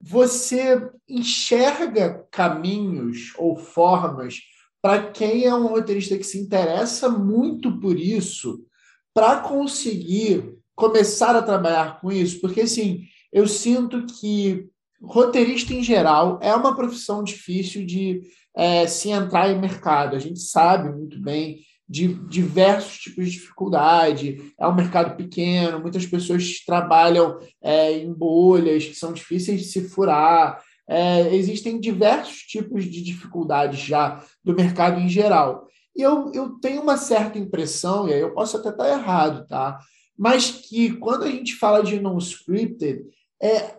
você enxerga caminhos ou formas para quem é um roteirista que se interessa muito por isso, para conseguir começar a trabalhar com isso? Porque assim, eu sinto que roteirista em geral é uma profissão difícil de é, se entrar em mercado. A gente sabe muito bem de diversos tipos de dificuldade. É um mercado pequeno, muitas pessoas trabalham é, em bolhas que são difíceis de se furar. É, existem diversos tipos de dificuldades já do mercado em geral. E eu, eu tenho uma certa impressão, e aí eu posso até estar errado, tá? mas que quando a gente fala de non-scripted, é,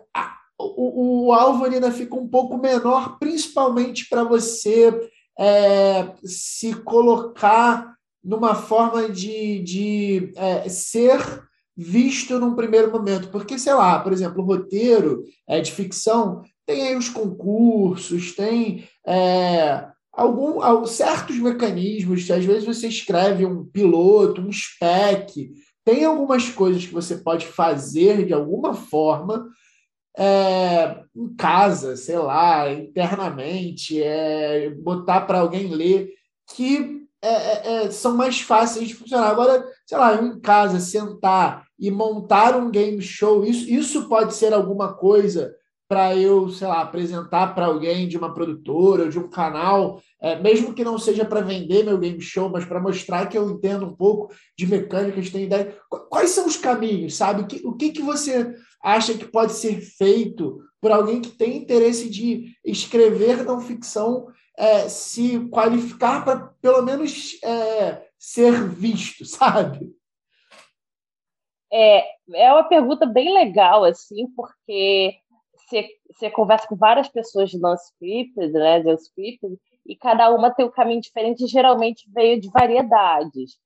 o, o ainda fica um pouco menor, principalmente para você é, se colocar numa forma de, de é, ser visto num primeiro momento. Porque, sei lá, por exemplo, o roteiro é, de ficção tem aí os concursos, tem é, algum, certos mecanismos. Às vezes você escreve um piloto, um spec, tem algumas coisas que você pode fazer de alguma forma é, em casa, sei lá, internamente, é, botar para alguém ler, que é, é, é, são mais fáceis de funcionar. Agora, sei lá, em casa, sentar e montar um game show, isso, isso pode ser alguma coisa para eu, sei lá, apresentar para alguém de uma produtora ou de um canal, é, mesmo que não seja para vender meu game show, mas para mostrar que eu entendo um pouco de mecânicas, tenho ideia. Quais são os caminhos, sabe? O que, o que, que você acha que pode ser feito por alguém que tem interesse de escrever não ficção, é, se qualificar para pelo menos é, ser visto, sabe? É, é uma pergunta bem legal, assim, porque você, conversa com várias pessoas de non-scripted, né, de unscripted, e cada uma tem um caminho diferente, e geralmente veio de variedades.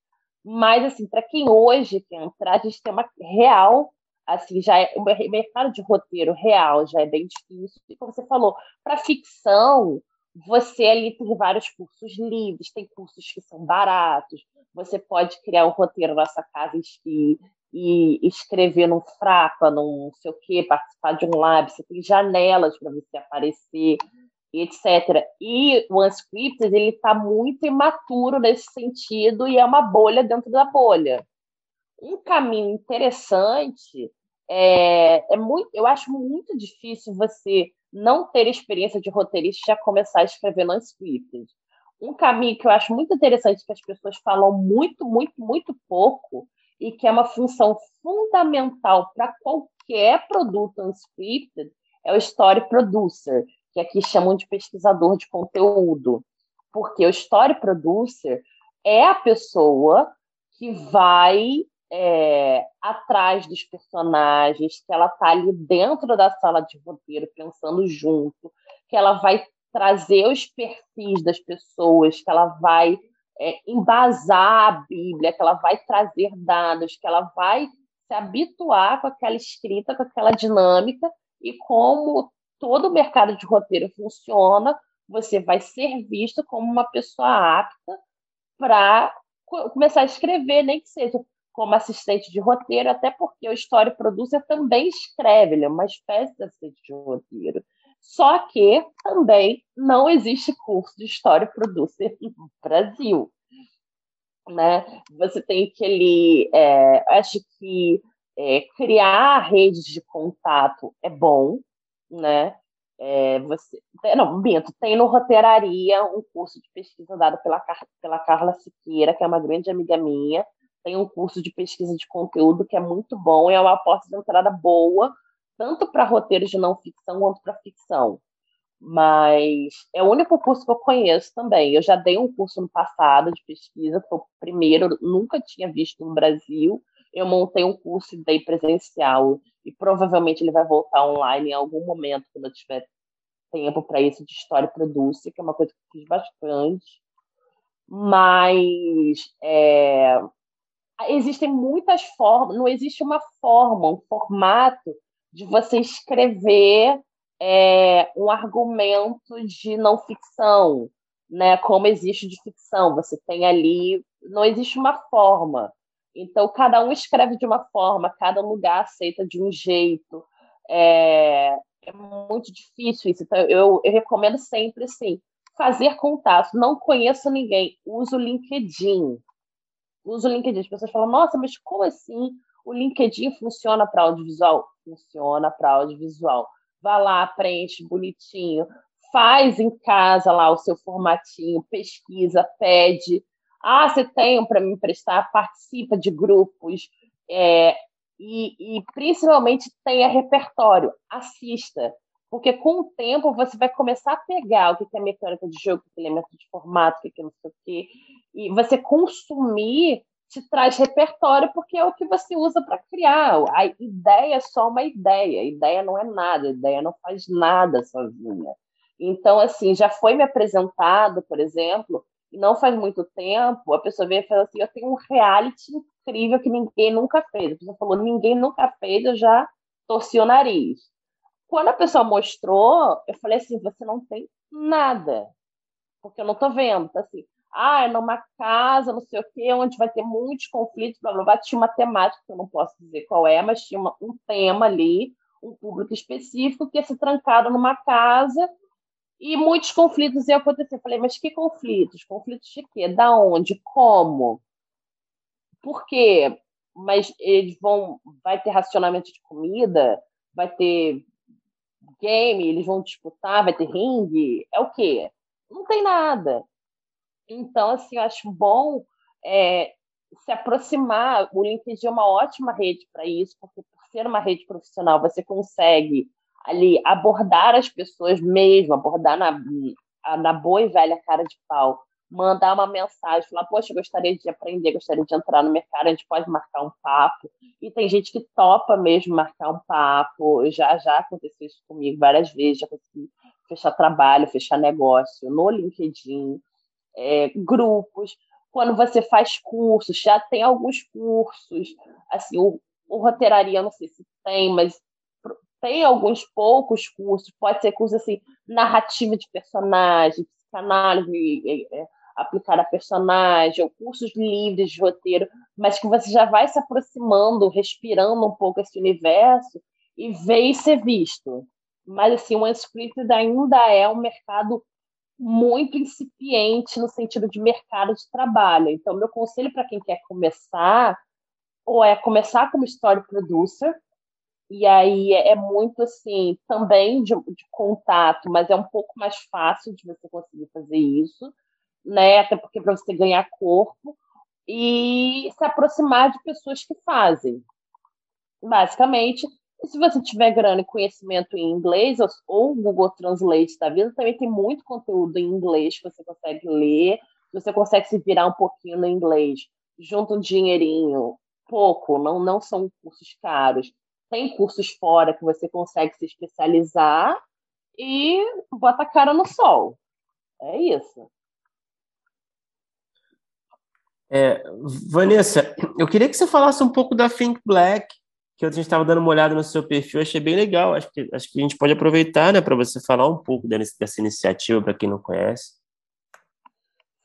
Mas, assim, para quem hoje quer entrar, a gente tem uma real, assim, já é, o mercado de roteiro real já é bem difícil. E como você falou, para ficção, você ali tem vários cursos livres, tem cursos que são baratos, você pode criar um roteiro na sua casa e, e escrever num frapa, num sei o quê, participar de um lab, você tem janelas para você aparecer, etc. E o Unscripted, ele está muito imaturo nesse sentido e é uma bolha dentro da bolha. Um caminho interessante é, é muito, eu acho muito difícil você não ter experiência de roteirista já começar a escrever no Unscripted. Um caminho que eu acho muito interessante que as pessoas falam muito, muito, muito pouco e que é uma função fundamental para qualquer produto unscripted, é o story producer, que aqui chamam de pesquisador de conteúdo. Porque o story producer é a pessoa que vai é, atrás dos personagens, que ela está ali dentro da sala de roteiro, pensando junto, que ela vai trazer os perfis das pessoas, que ela vai é, embasar a Bíblia, que ela vai trazer dados, que ela vai se habituar com aquela escrita, com aquela dinâmica, e como todo o mercado de roteiro funciona, você vai ser visto como uma pessoa apta para começar a escrever, nem que seja como assistente de roteiro, até porque o story producer também escreve, ele é uma espécie de assistente de roteiro. Só que também não existe curso de história producer no Brasil. Né? Você tem que ele, é, acho que é, criar redes de contato é bom, né? É, você, não, Bento, tem no Roteiraria um curso de pesquisa dado pela, pela Carla Siqueira, que é uma grande amiga minha. Tem um curso de pesquisa de conteúdo que é muito bom e é uma porta de entrada boa tanto para roteiros de não ficção quanto para ficção. Mas é o único curso que eu conheço também. Eu já dei um curso no passado de pesquisa, foi o primeiro, nunca tinha visto no Brasil. Eu montei um curso e dei presencial. E provavelmente ele vai voltar online em algum momento, quando eu tiver tempo para isso, de história produce, que é uma coisa que eu fiz bastante. Mas é, existem muitas formas, não existe uma forma, um formato de você escrever é, um argumento de não ficção, né? Como existe de ficção, você tem ali, não existe uma forma. Então cada um escreve de uma forma, cada lugar aceita de um jeito. É, é muito difícil isso. Então eu, eu recomendo sempre assim fazer contato. Não conheço ninguém, uso o LinkedIn. Uso o LinkedIn. As pessoas falam, nossa, mas como assim? O LinkedIn funciona para audiovisual? Funciona para audiovisual. Vá lá, preenche bonitinho, faz em casa lá o seu formatinho, pesquisa, pede. Ah, você tem para me emprestar? Participa de grupos. É, e, e principalmente tenha repertório, assista. Porque com o tempo você vai começar a pegar o que é mecânica de jogo, o que é elemento de formato, o que é não sei o quê, e você consumir te traz repertório porque é o que você usa para criar. A ideia é só uma ideia, a ideia não é nada, a ideia não faz nada sozinha. Então, assim, já foi me apresentado, por exemplo, e não faz muito tempo, a pessoa veio e falou assim: eu tenho um reality incrível que ninguém nunca fez. A pessoa falou: ninguém nunca fez, eu já torci o nariz. Quando a pessoa mostrou, eu falei assim: você não tem nada, porque eu não estou vendo. Tá assim, ah, é numa casa, não sei o quê, onde vai ter muitos conflitos, blá, blá, blá. Tinha uma temática, que eu não posso dizer qual é, mas tinha uma, um tema ali, um público específico que ia ser trancado numa casa e muitos conflitos iam acontecer. Eu falei, mas que conflitos? Conflitos de quê? Da onde? Como? Por quê? Mas eles vão. Vai ter racionamento de comida? Vai ter game? Eles vão disputar? Vai ter ringue? É o quê? Não tem nada. Então, assim, eu acho bom é, se aproximar. O LinkedIn é uma ótima rede para isso, porque por ser uma rede profissional, você consegue ali abordar as pessoas mesmo, abordar na, na boa e velha cara de pau, mandar uma mensagem, falar, poxa, gostaria de aprender, gostaria de entrar no mercado, a gente pode marcar um papo. E tem gente que topa mesmo marcar um papo. Já já aconteceu isso comigo várias vezes, já consegui fechar trabalho, fechar negócio no LinkedIn é, grupos, quando você faz cursos, já tem alguns cursos, assim, o, o roteiraria, não sei se tem, mas tem alguns poucos cursos, pode ser curso assim, narrativa de personagem, psicanálise é, é, aplicada a personagem, ou cursos livres de roteiro, mas que você já vai se aproximando, respirando um pouco esse universo e vê ser visto. Mas assim, o unscripted ainda é um mercado muito incipiente no sentido de mercado de trabalho. Então, meu conselho para quem quer começar, ou é começar como story producer, e aí é, muito assim, também de, de, contato, mas é um pouco mais fácil de você conseguir fazer isso, né? Até porque para você ganhar corpo e se aproximar de pessoas que fazem. Basicamente, e se você tiver grana e conhecimento em inglês, ou Google Translate da vida, também tem muito conteúdo em inglês que você consegue ler, você consegue se virar um pouquinho no inglês, junta um dinheirinho, pouco, não, não são cursos caros. Tem cursos fora que você consegue se especializar e bota a cara no sol. É isso. É, Vanessa, eu queria que você falasse um pouco da Think Black, que a gente estava dando uma olhada no seu perfil, achei bem legal. Acho que, acho que a gente pode aproveitar, né, para você falar um pouco dessa, iniciativa para quem não conhece.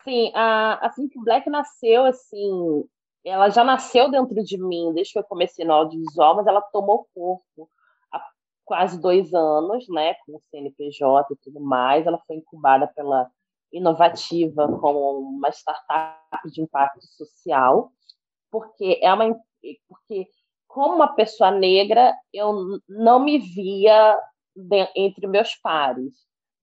Sim, a, a Think Black nasceu assim, ela já nasceu dentro de mim desde que eu comecei no audiovisual, mas ela tomou corpo há quase dois anos, né, com o CNPJ e tudo mais. Ela foi incubada pela Inovativa como uma startup de impacto social, porque é uma porque como uma pessoa negra, eu não me via entre meus pares,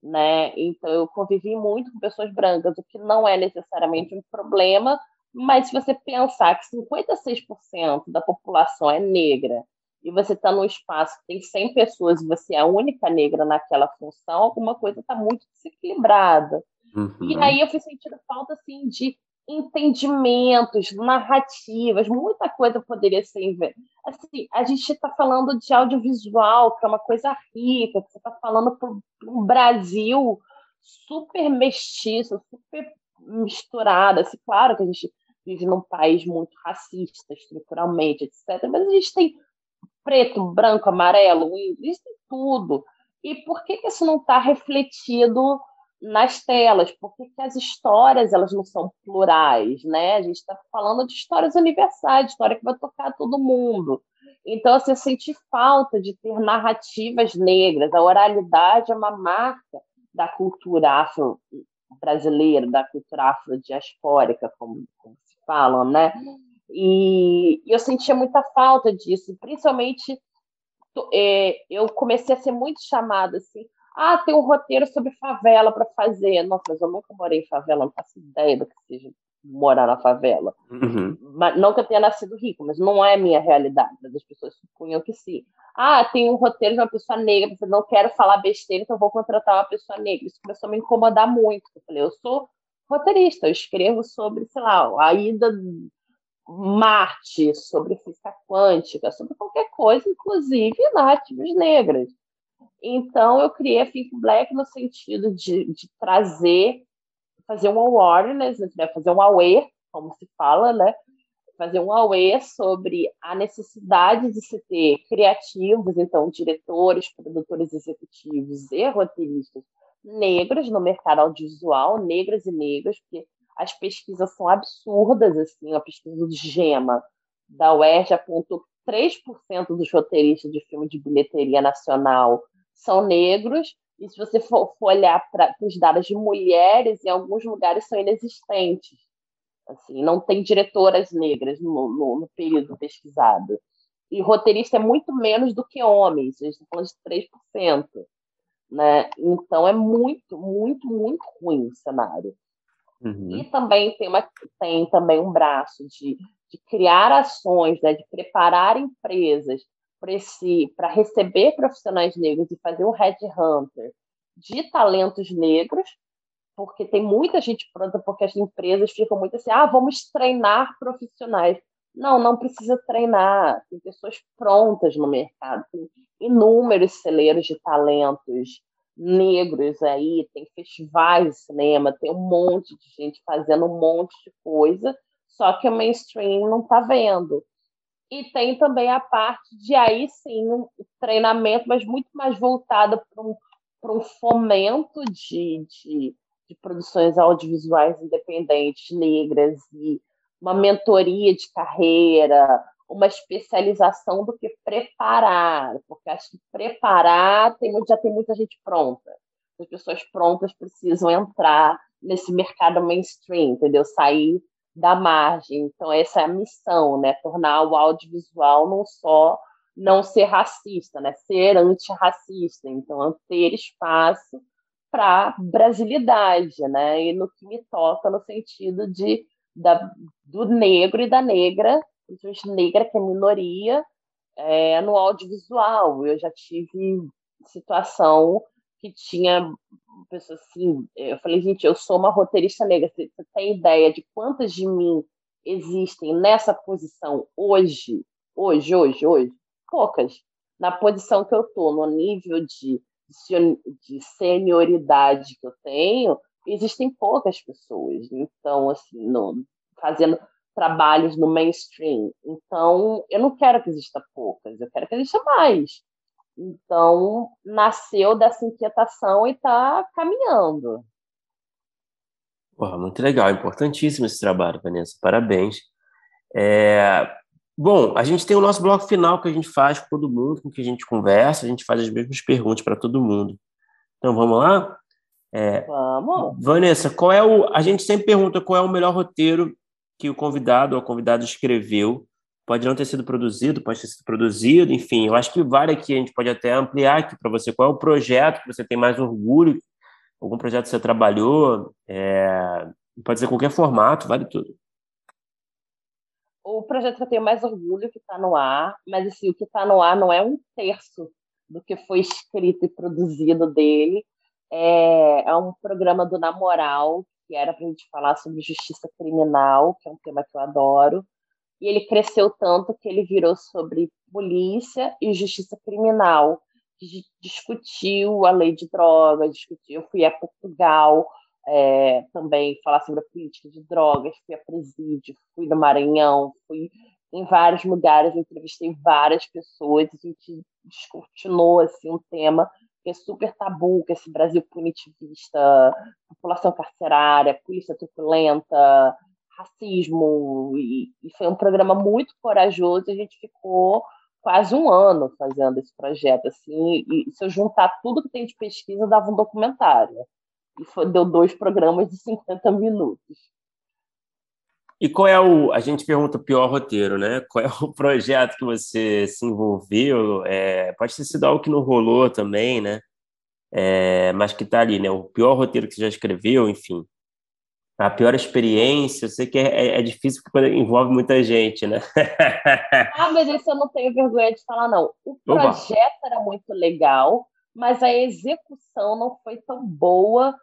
né? Então eu convivi muito com pessoas brancas, o que não é necessariamente um problema, mas se você pensar que 56% da população é negra e você está num espaço que tem 100 pessoas e você é a única negra naquela função, alguma coisa está muito desequilibrada. Uhum. E aí eu fui sentindo falta assim de entendimentos, narrativas, muita coisa poderia ser. Assim, a gente está falando de audiovisual, que é uma coisa rica, que você está falando para um Brasil super mestiço, super misturado. Assim, claro que a gente vive num país muito racista, estruturalmente, etc. Mas a gente tem preto, branco, amarelo, isso tem tudo. E por que, que isso não está refletido nas telas, porque as histórias elas não são plurais, né? A gente está falando de histórias universais, história que vai tocar todo mundo. Então, assim, eu senti falta de ter narrativas negras. A oralidade é uma marca da cultura afro-brasileira, da cultura afro-diaspórica, como, como se falam, né? E eu sentia muita falta disso, principalmente é, eu comecei a ser muito chamada assim, ah, tem um roteiro sobre favela para fazer. Nossa, mas eu nunca morei em favela, não faço ideia do que seja morar na favela. Uhum. Mas, não que eu tenha nascido rico, mas não é a minha realidade. As pessoas supunham que sim. Ah, tem um roteiro de uma pessoa negra, eu não quero falar besteira, então vou contratar uma pessoa negra. Isso começou a me incomodar muito. Eu falei, eu sou roteirista, eu escrevo sobre, sei lá, a ida Marte, sobre física quântica, sobre qualquer coisa, inclusive narrativas negras. Então, eu criei a Think Black no sentido de, de trazer, fazer um awareness, né, fazer um aware, como se fala, né? Fazer um aware sobre a necessidade de se ter criativos, então, diretores, produtores executivos e roteiristas negros no mercado audiovisual, negras e negros, porque as pesquisas são absurdas, assim, a pesquisa do GEMA da UERJ apontou que 3% dos roteiristas de filme de bilheteria nacional são negros, e se você for, for olhar para os dados de mulheres, em alguns lugares são inexistentes. Assim, não tem diretoras negras no, no, no período pesquisado. E roteirista é muito menos do que homens, a gente está falando de 3%. Né? Então é muito, muito, muito ruim o cenário. Uhum. E também tem, uma, tem também um braço de, de criar ações, né, de preparar empresas para receber profissionais negros e fazer um headhunter de talentos negros, porque tem muita gente pronta, porque as empresas ficam muito assim, ah, vamos treinar profissionais. Não, não precisa treinar. Tem pessoas prontas no mercado, tem inúmeros celeiros de talentos negros aí, tem festivais de cinema, tem um monte de gente fazendo um monte de coisa, só que o mainstream não está vendo. E tem também a parte de aí sim um treinamento, mas muito mais voltada para um, um fomento de, de, de produções audiovisuais independentes, negras, e uma mentoria de carreira, uma especialização do que preparar, porque acho que preparar tem, já tem muita gente pronta. As pessoas prontas precisam entrar nesse mercado mainstream, entendeu? Sair da margem. Então, essa é a missão, né? Tornar o audiovisual não só não ser racista, né? Ser antirracista. Então, ter espaço para brasilidade, né? E no que me toca no sentido de da, do negro e da negra principalmente negra, que é minoria, é, no audiovisual. Eu já tive situação que tinha pessoas assim, eu falei, gente, eu sou uma roteirista negra, você, você tem ideia de quantas de mim existem nessa posição hoje? Hoje, hoje, hoje? Poucas. Na posição que eu estou, no nível de, de senioridade que eu tenho, existem poucas pessoas. Então, assim, no, fazendo trabalhos no mainstream. Então, eu não quero que exista poucas, eu quero que exista mais. Então, nasceu dessa inquietação e está caminhando. Porra, muito legal, importantíssimo esse trabalho, Vanessa, parabéns. É... Bom, a gente tem o nosso bloco final que a gente faz com todo mundo, com que a gente conversa, a gente faz as mesmas perguntas para todo mundo. Então, vamos lá? É... Vamos. Vanessa, qual é o. A gente sempre pergunta qual é o melhor roteiro que o convidado ou a convidada escreveu. Pode não ter sido produzido, pode ter sido produzido, enfim. Eu acho que vale aqui, a gente pode até ampliar aqui para você qual é o projeto que você tem mais orgulho, algum projeto que você trabalhou, é... pode ser qualquer formato, vale tudo. O projeto que eu tenho mais orgulho que está no ar, mas assim, o que está no ar não é um terço do que foi escrito e produzido dele. É, é um programa do Namoral, que era para a gente falar sobre justiça criminal, que é um tema que eu adoro. E ele cresceu tanto que ele virou sobre polícia e justiça criminal, discutiu a lei de drogas, discutiu. Eu fui a Portugal é, também falar sobre a política de drogas, fui a presídio, fui no Maranhão, fui em vários lugares, entrevistei várias pessoas, a gente descortinou assim, um tema que é super tabu, que é esse Brasil punitivista, população carcerária, polícia truculenta, racismo, e, e foi um programa muito corajoso, a gente ficou quase um ano fazendo esse projeto, assim, e se eu juntar tudo que tem de pesquisa, dava um documentário. E foi, deu dois programas de 50 minutos. E qual é o. A gente pergunta o pior roteiro, né? Qual é o projeto que você se envolveu? É, pode ter sido algo que não rolou também, né? É, mas que está ali, né? O pior roteiro que você já escreveu, enfim. A pior experiência, eu sei que é, é, é difícil porque envolve muita gente, né? ah, mas isso eu não tenho vergonha de falar, não. O projeto Oba. era muito legal, mas a execução não foi tão boa,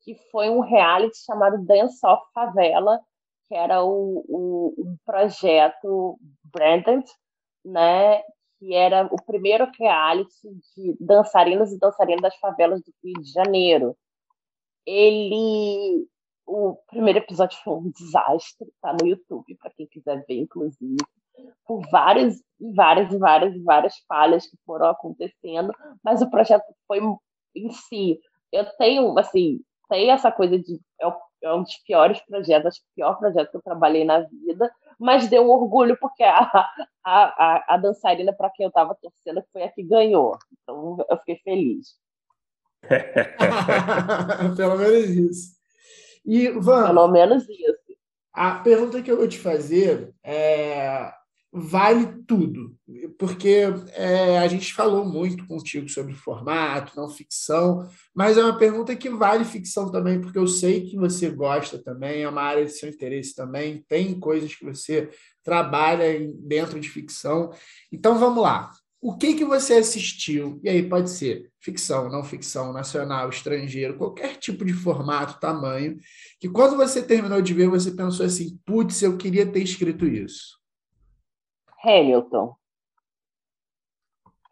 que foi um reality chamado Dance of Favela, que era o, o, o projeto Branded, né, que era o primeiro reality de dançarinas e dançarinas das favelas do Rio de Janeiro. Ele. O primeiro episódio foi um desastre, tá no YouTube, para quem quiser ver, inclusive, por várias, várias, várias, várias falhas que foram acontecendo, mas o projeto foi em si. Eu tenho, assim, tem essa coisa de. É, é um dos piores projetos, acho que o pior projeto que eu trabalhei na vida, mas deu um orgulho porque a, a, a, a dançarina para quem eu estava torcendo foi a que ganhou. Então eu fiquei feliz. Pelo menos isso. E, Van, Pelo menos isso. A pergunta que eu vou te fazer é vale tudo, porque é, a gente falou muito contigo sobre formato, não ficção, mas é uma pergunta que vale ficção também, porque eu sei que você gosta também, é uma área de seu interesse também, tem coisas que você trabalha dentro de ficção. Então vamos lá. O que que você assistiu? E aí pode ser ficção, não ficção, nacional, estrangeiro, qualquer tipo de formato, tamanho, que quando você terminou de ver, você pensou assim, putz, eu queria ter escrito isso. Hamilton.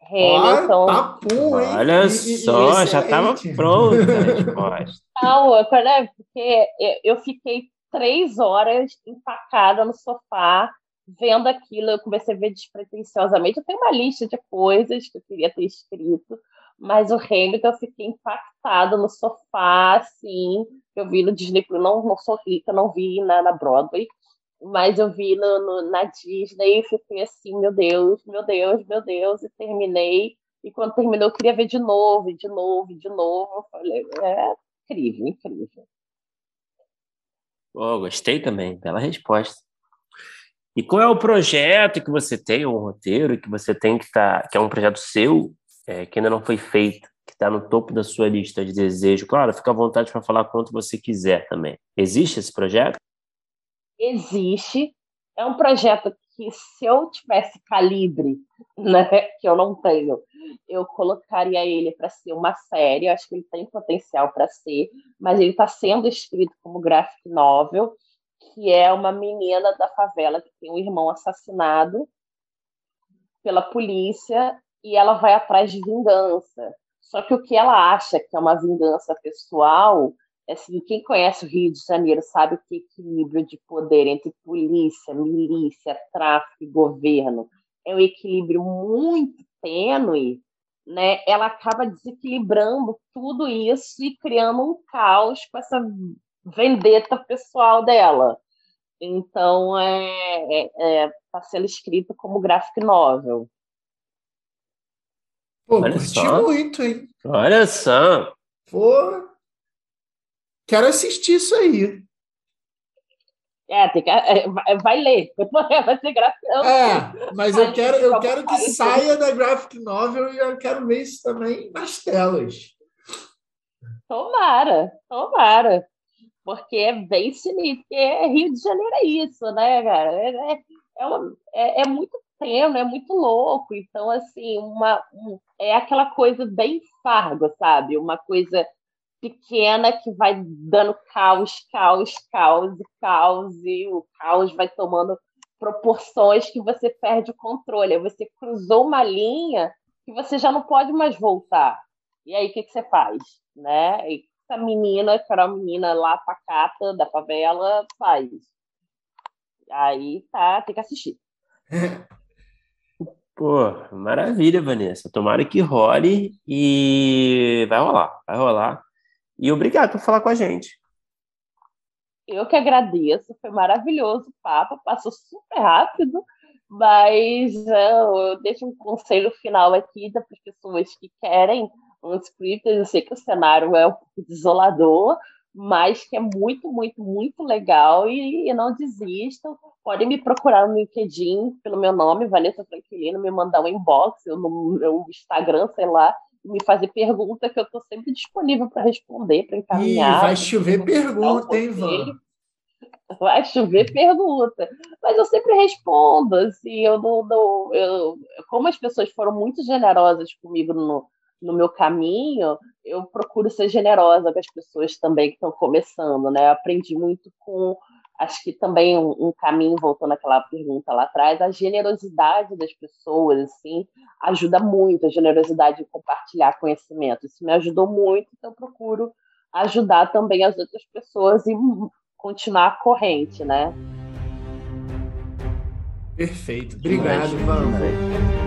Hamilton. Tá pum, hein? Olha e, só, e já estava pronta a resposta. Não, né? porque eu fiquei três horas empacada no sofá, vendo aquilo. Eu comecei a ver despretensiosamente. Eu tenho uma lista de coisas que eu queria ter escrito, mas o Hamilton eu fiquei impactada no sofá, assim. Eu vi no Disney, não, não sou rica, não vi na, na Broadway mas eu vi no, no, na Disney e fiquei assim, meu Deus, meu Deus, meu Deus, e terminei. E quando terminou, eu queria ver de novo, de novo, de novo. Eu falei, é incrível, incrível. Oh, gostei também, pela resposta. E qual é o projeto que você tem, um roteiro que você tem que tá, que é um projeto seu, é, que ainda não foi feito, que está no topo da sua lista de desejo? Claro, fica à vontade para falar quanto você quiser também. Existe esse projeto? existe. É um projeto que, se eu tivesse calibre, né, que eu não tenho, eu colocaria ele para ser uma série. Eu acho que ele tem potencial para ser, mas ele está sendo escrito como graphic novel, que é uma menina da favela que tem um irmão assassinado pela polícia e ela vai atrás de vingança. Só que o que ela acha que é uma vingança pessoal assim, quem conhece o Rio de Janeiro sabe que equilíbrio de poder entre polícia, milícia, tráfico e governo é um equilíbrio muito tênue, né? Ela acaba desequilibrando tudo isso e criando um caos com essa vendetta pessoal dela. Então, é, é, é tá sendo escrito como graphic novel. Pô, Olha curti só. muito, hein? Olha só. Pô, Quero assistir isso aí. É, tem que, é, vai ler, vai ser gráfico. É, mas eu quero, eu quero que saia da graphic novel e eu quero ver isso também nas telas. Tomara, tomara. Porque é bem sinistro, porque é Rio de Janeiro é isso, né, cara? É, é, é, uma, é, é muito treino, é muito louco. Então, assim, uma, um, é aquela coisa bem fargo, sabe? Uma coisa pequena que vai dando caos, caos, caos e caos, e o caos vai tomando proporções que você perde o controle. Você cruzou uma linha que você já não pode mais voltar. E aí, o que, que você faz? Né? E essa menina, que era uma menina lá pacata da favela, faz. Aí tá, tem que assistir. Pô, maravilha, Vanessa. Tomara que role e vai rolar, vai rolar. E obrigado por falar com a gente. Eu que agradeço, foi maravilhoso o papo, passou super rápido, mas eu deixo um conselho final aqui para as pessoas que querem um script. Eu sei que o cenário é um pouco desolador, mas que é muito, muito, muito legal e, e, não desistam. Podem me procurar no LinkedIn pelo meu nome, Vanessa Tranquilino, me mandar um inbox, eu no meu Instagram, sei lá, me fazer pergunta que eu estou sempre disponível para responder, para encaminhar. Ih, vai chover pergunta, hein, Ivan? Vai chover pergunta. Mas eu sempre respondo, assim, eu não, não eu, como as pessoas foram muito generosas comigo no, no meu caminho, eu procuro ser generosa com as pessoas também que estão começando, né? Eu aprendi muito com acho que também um, um, caminho, voltando àquela pergunta lá atrás, a generosidade das pessoas, assim, ajuda muito, a generosidade de compartilhar conhecimento. Isso me ajudou muito, então eu procuro ajudar também as outras pessoas e continuar a corrente, né? Perfeito. Obrigado, Wanda.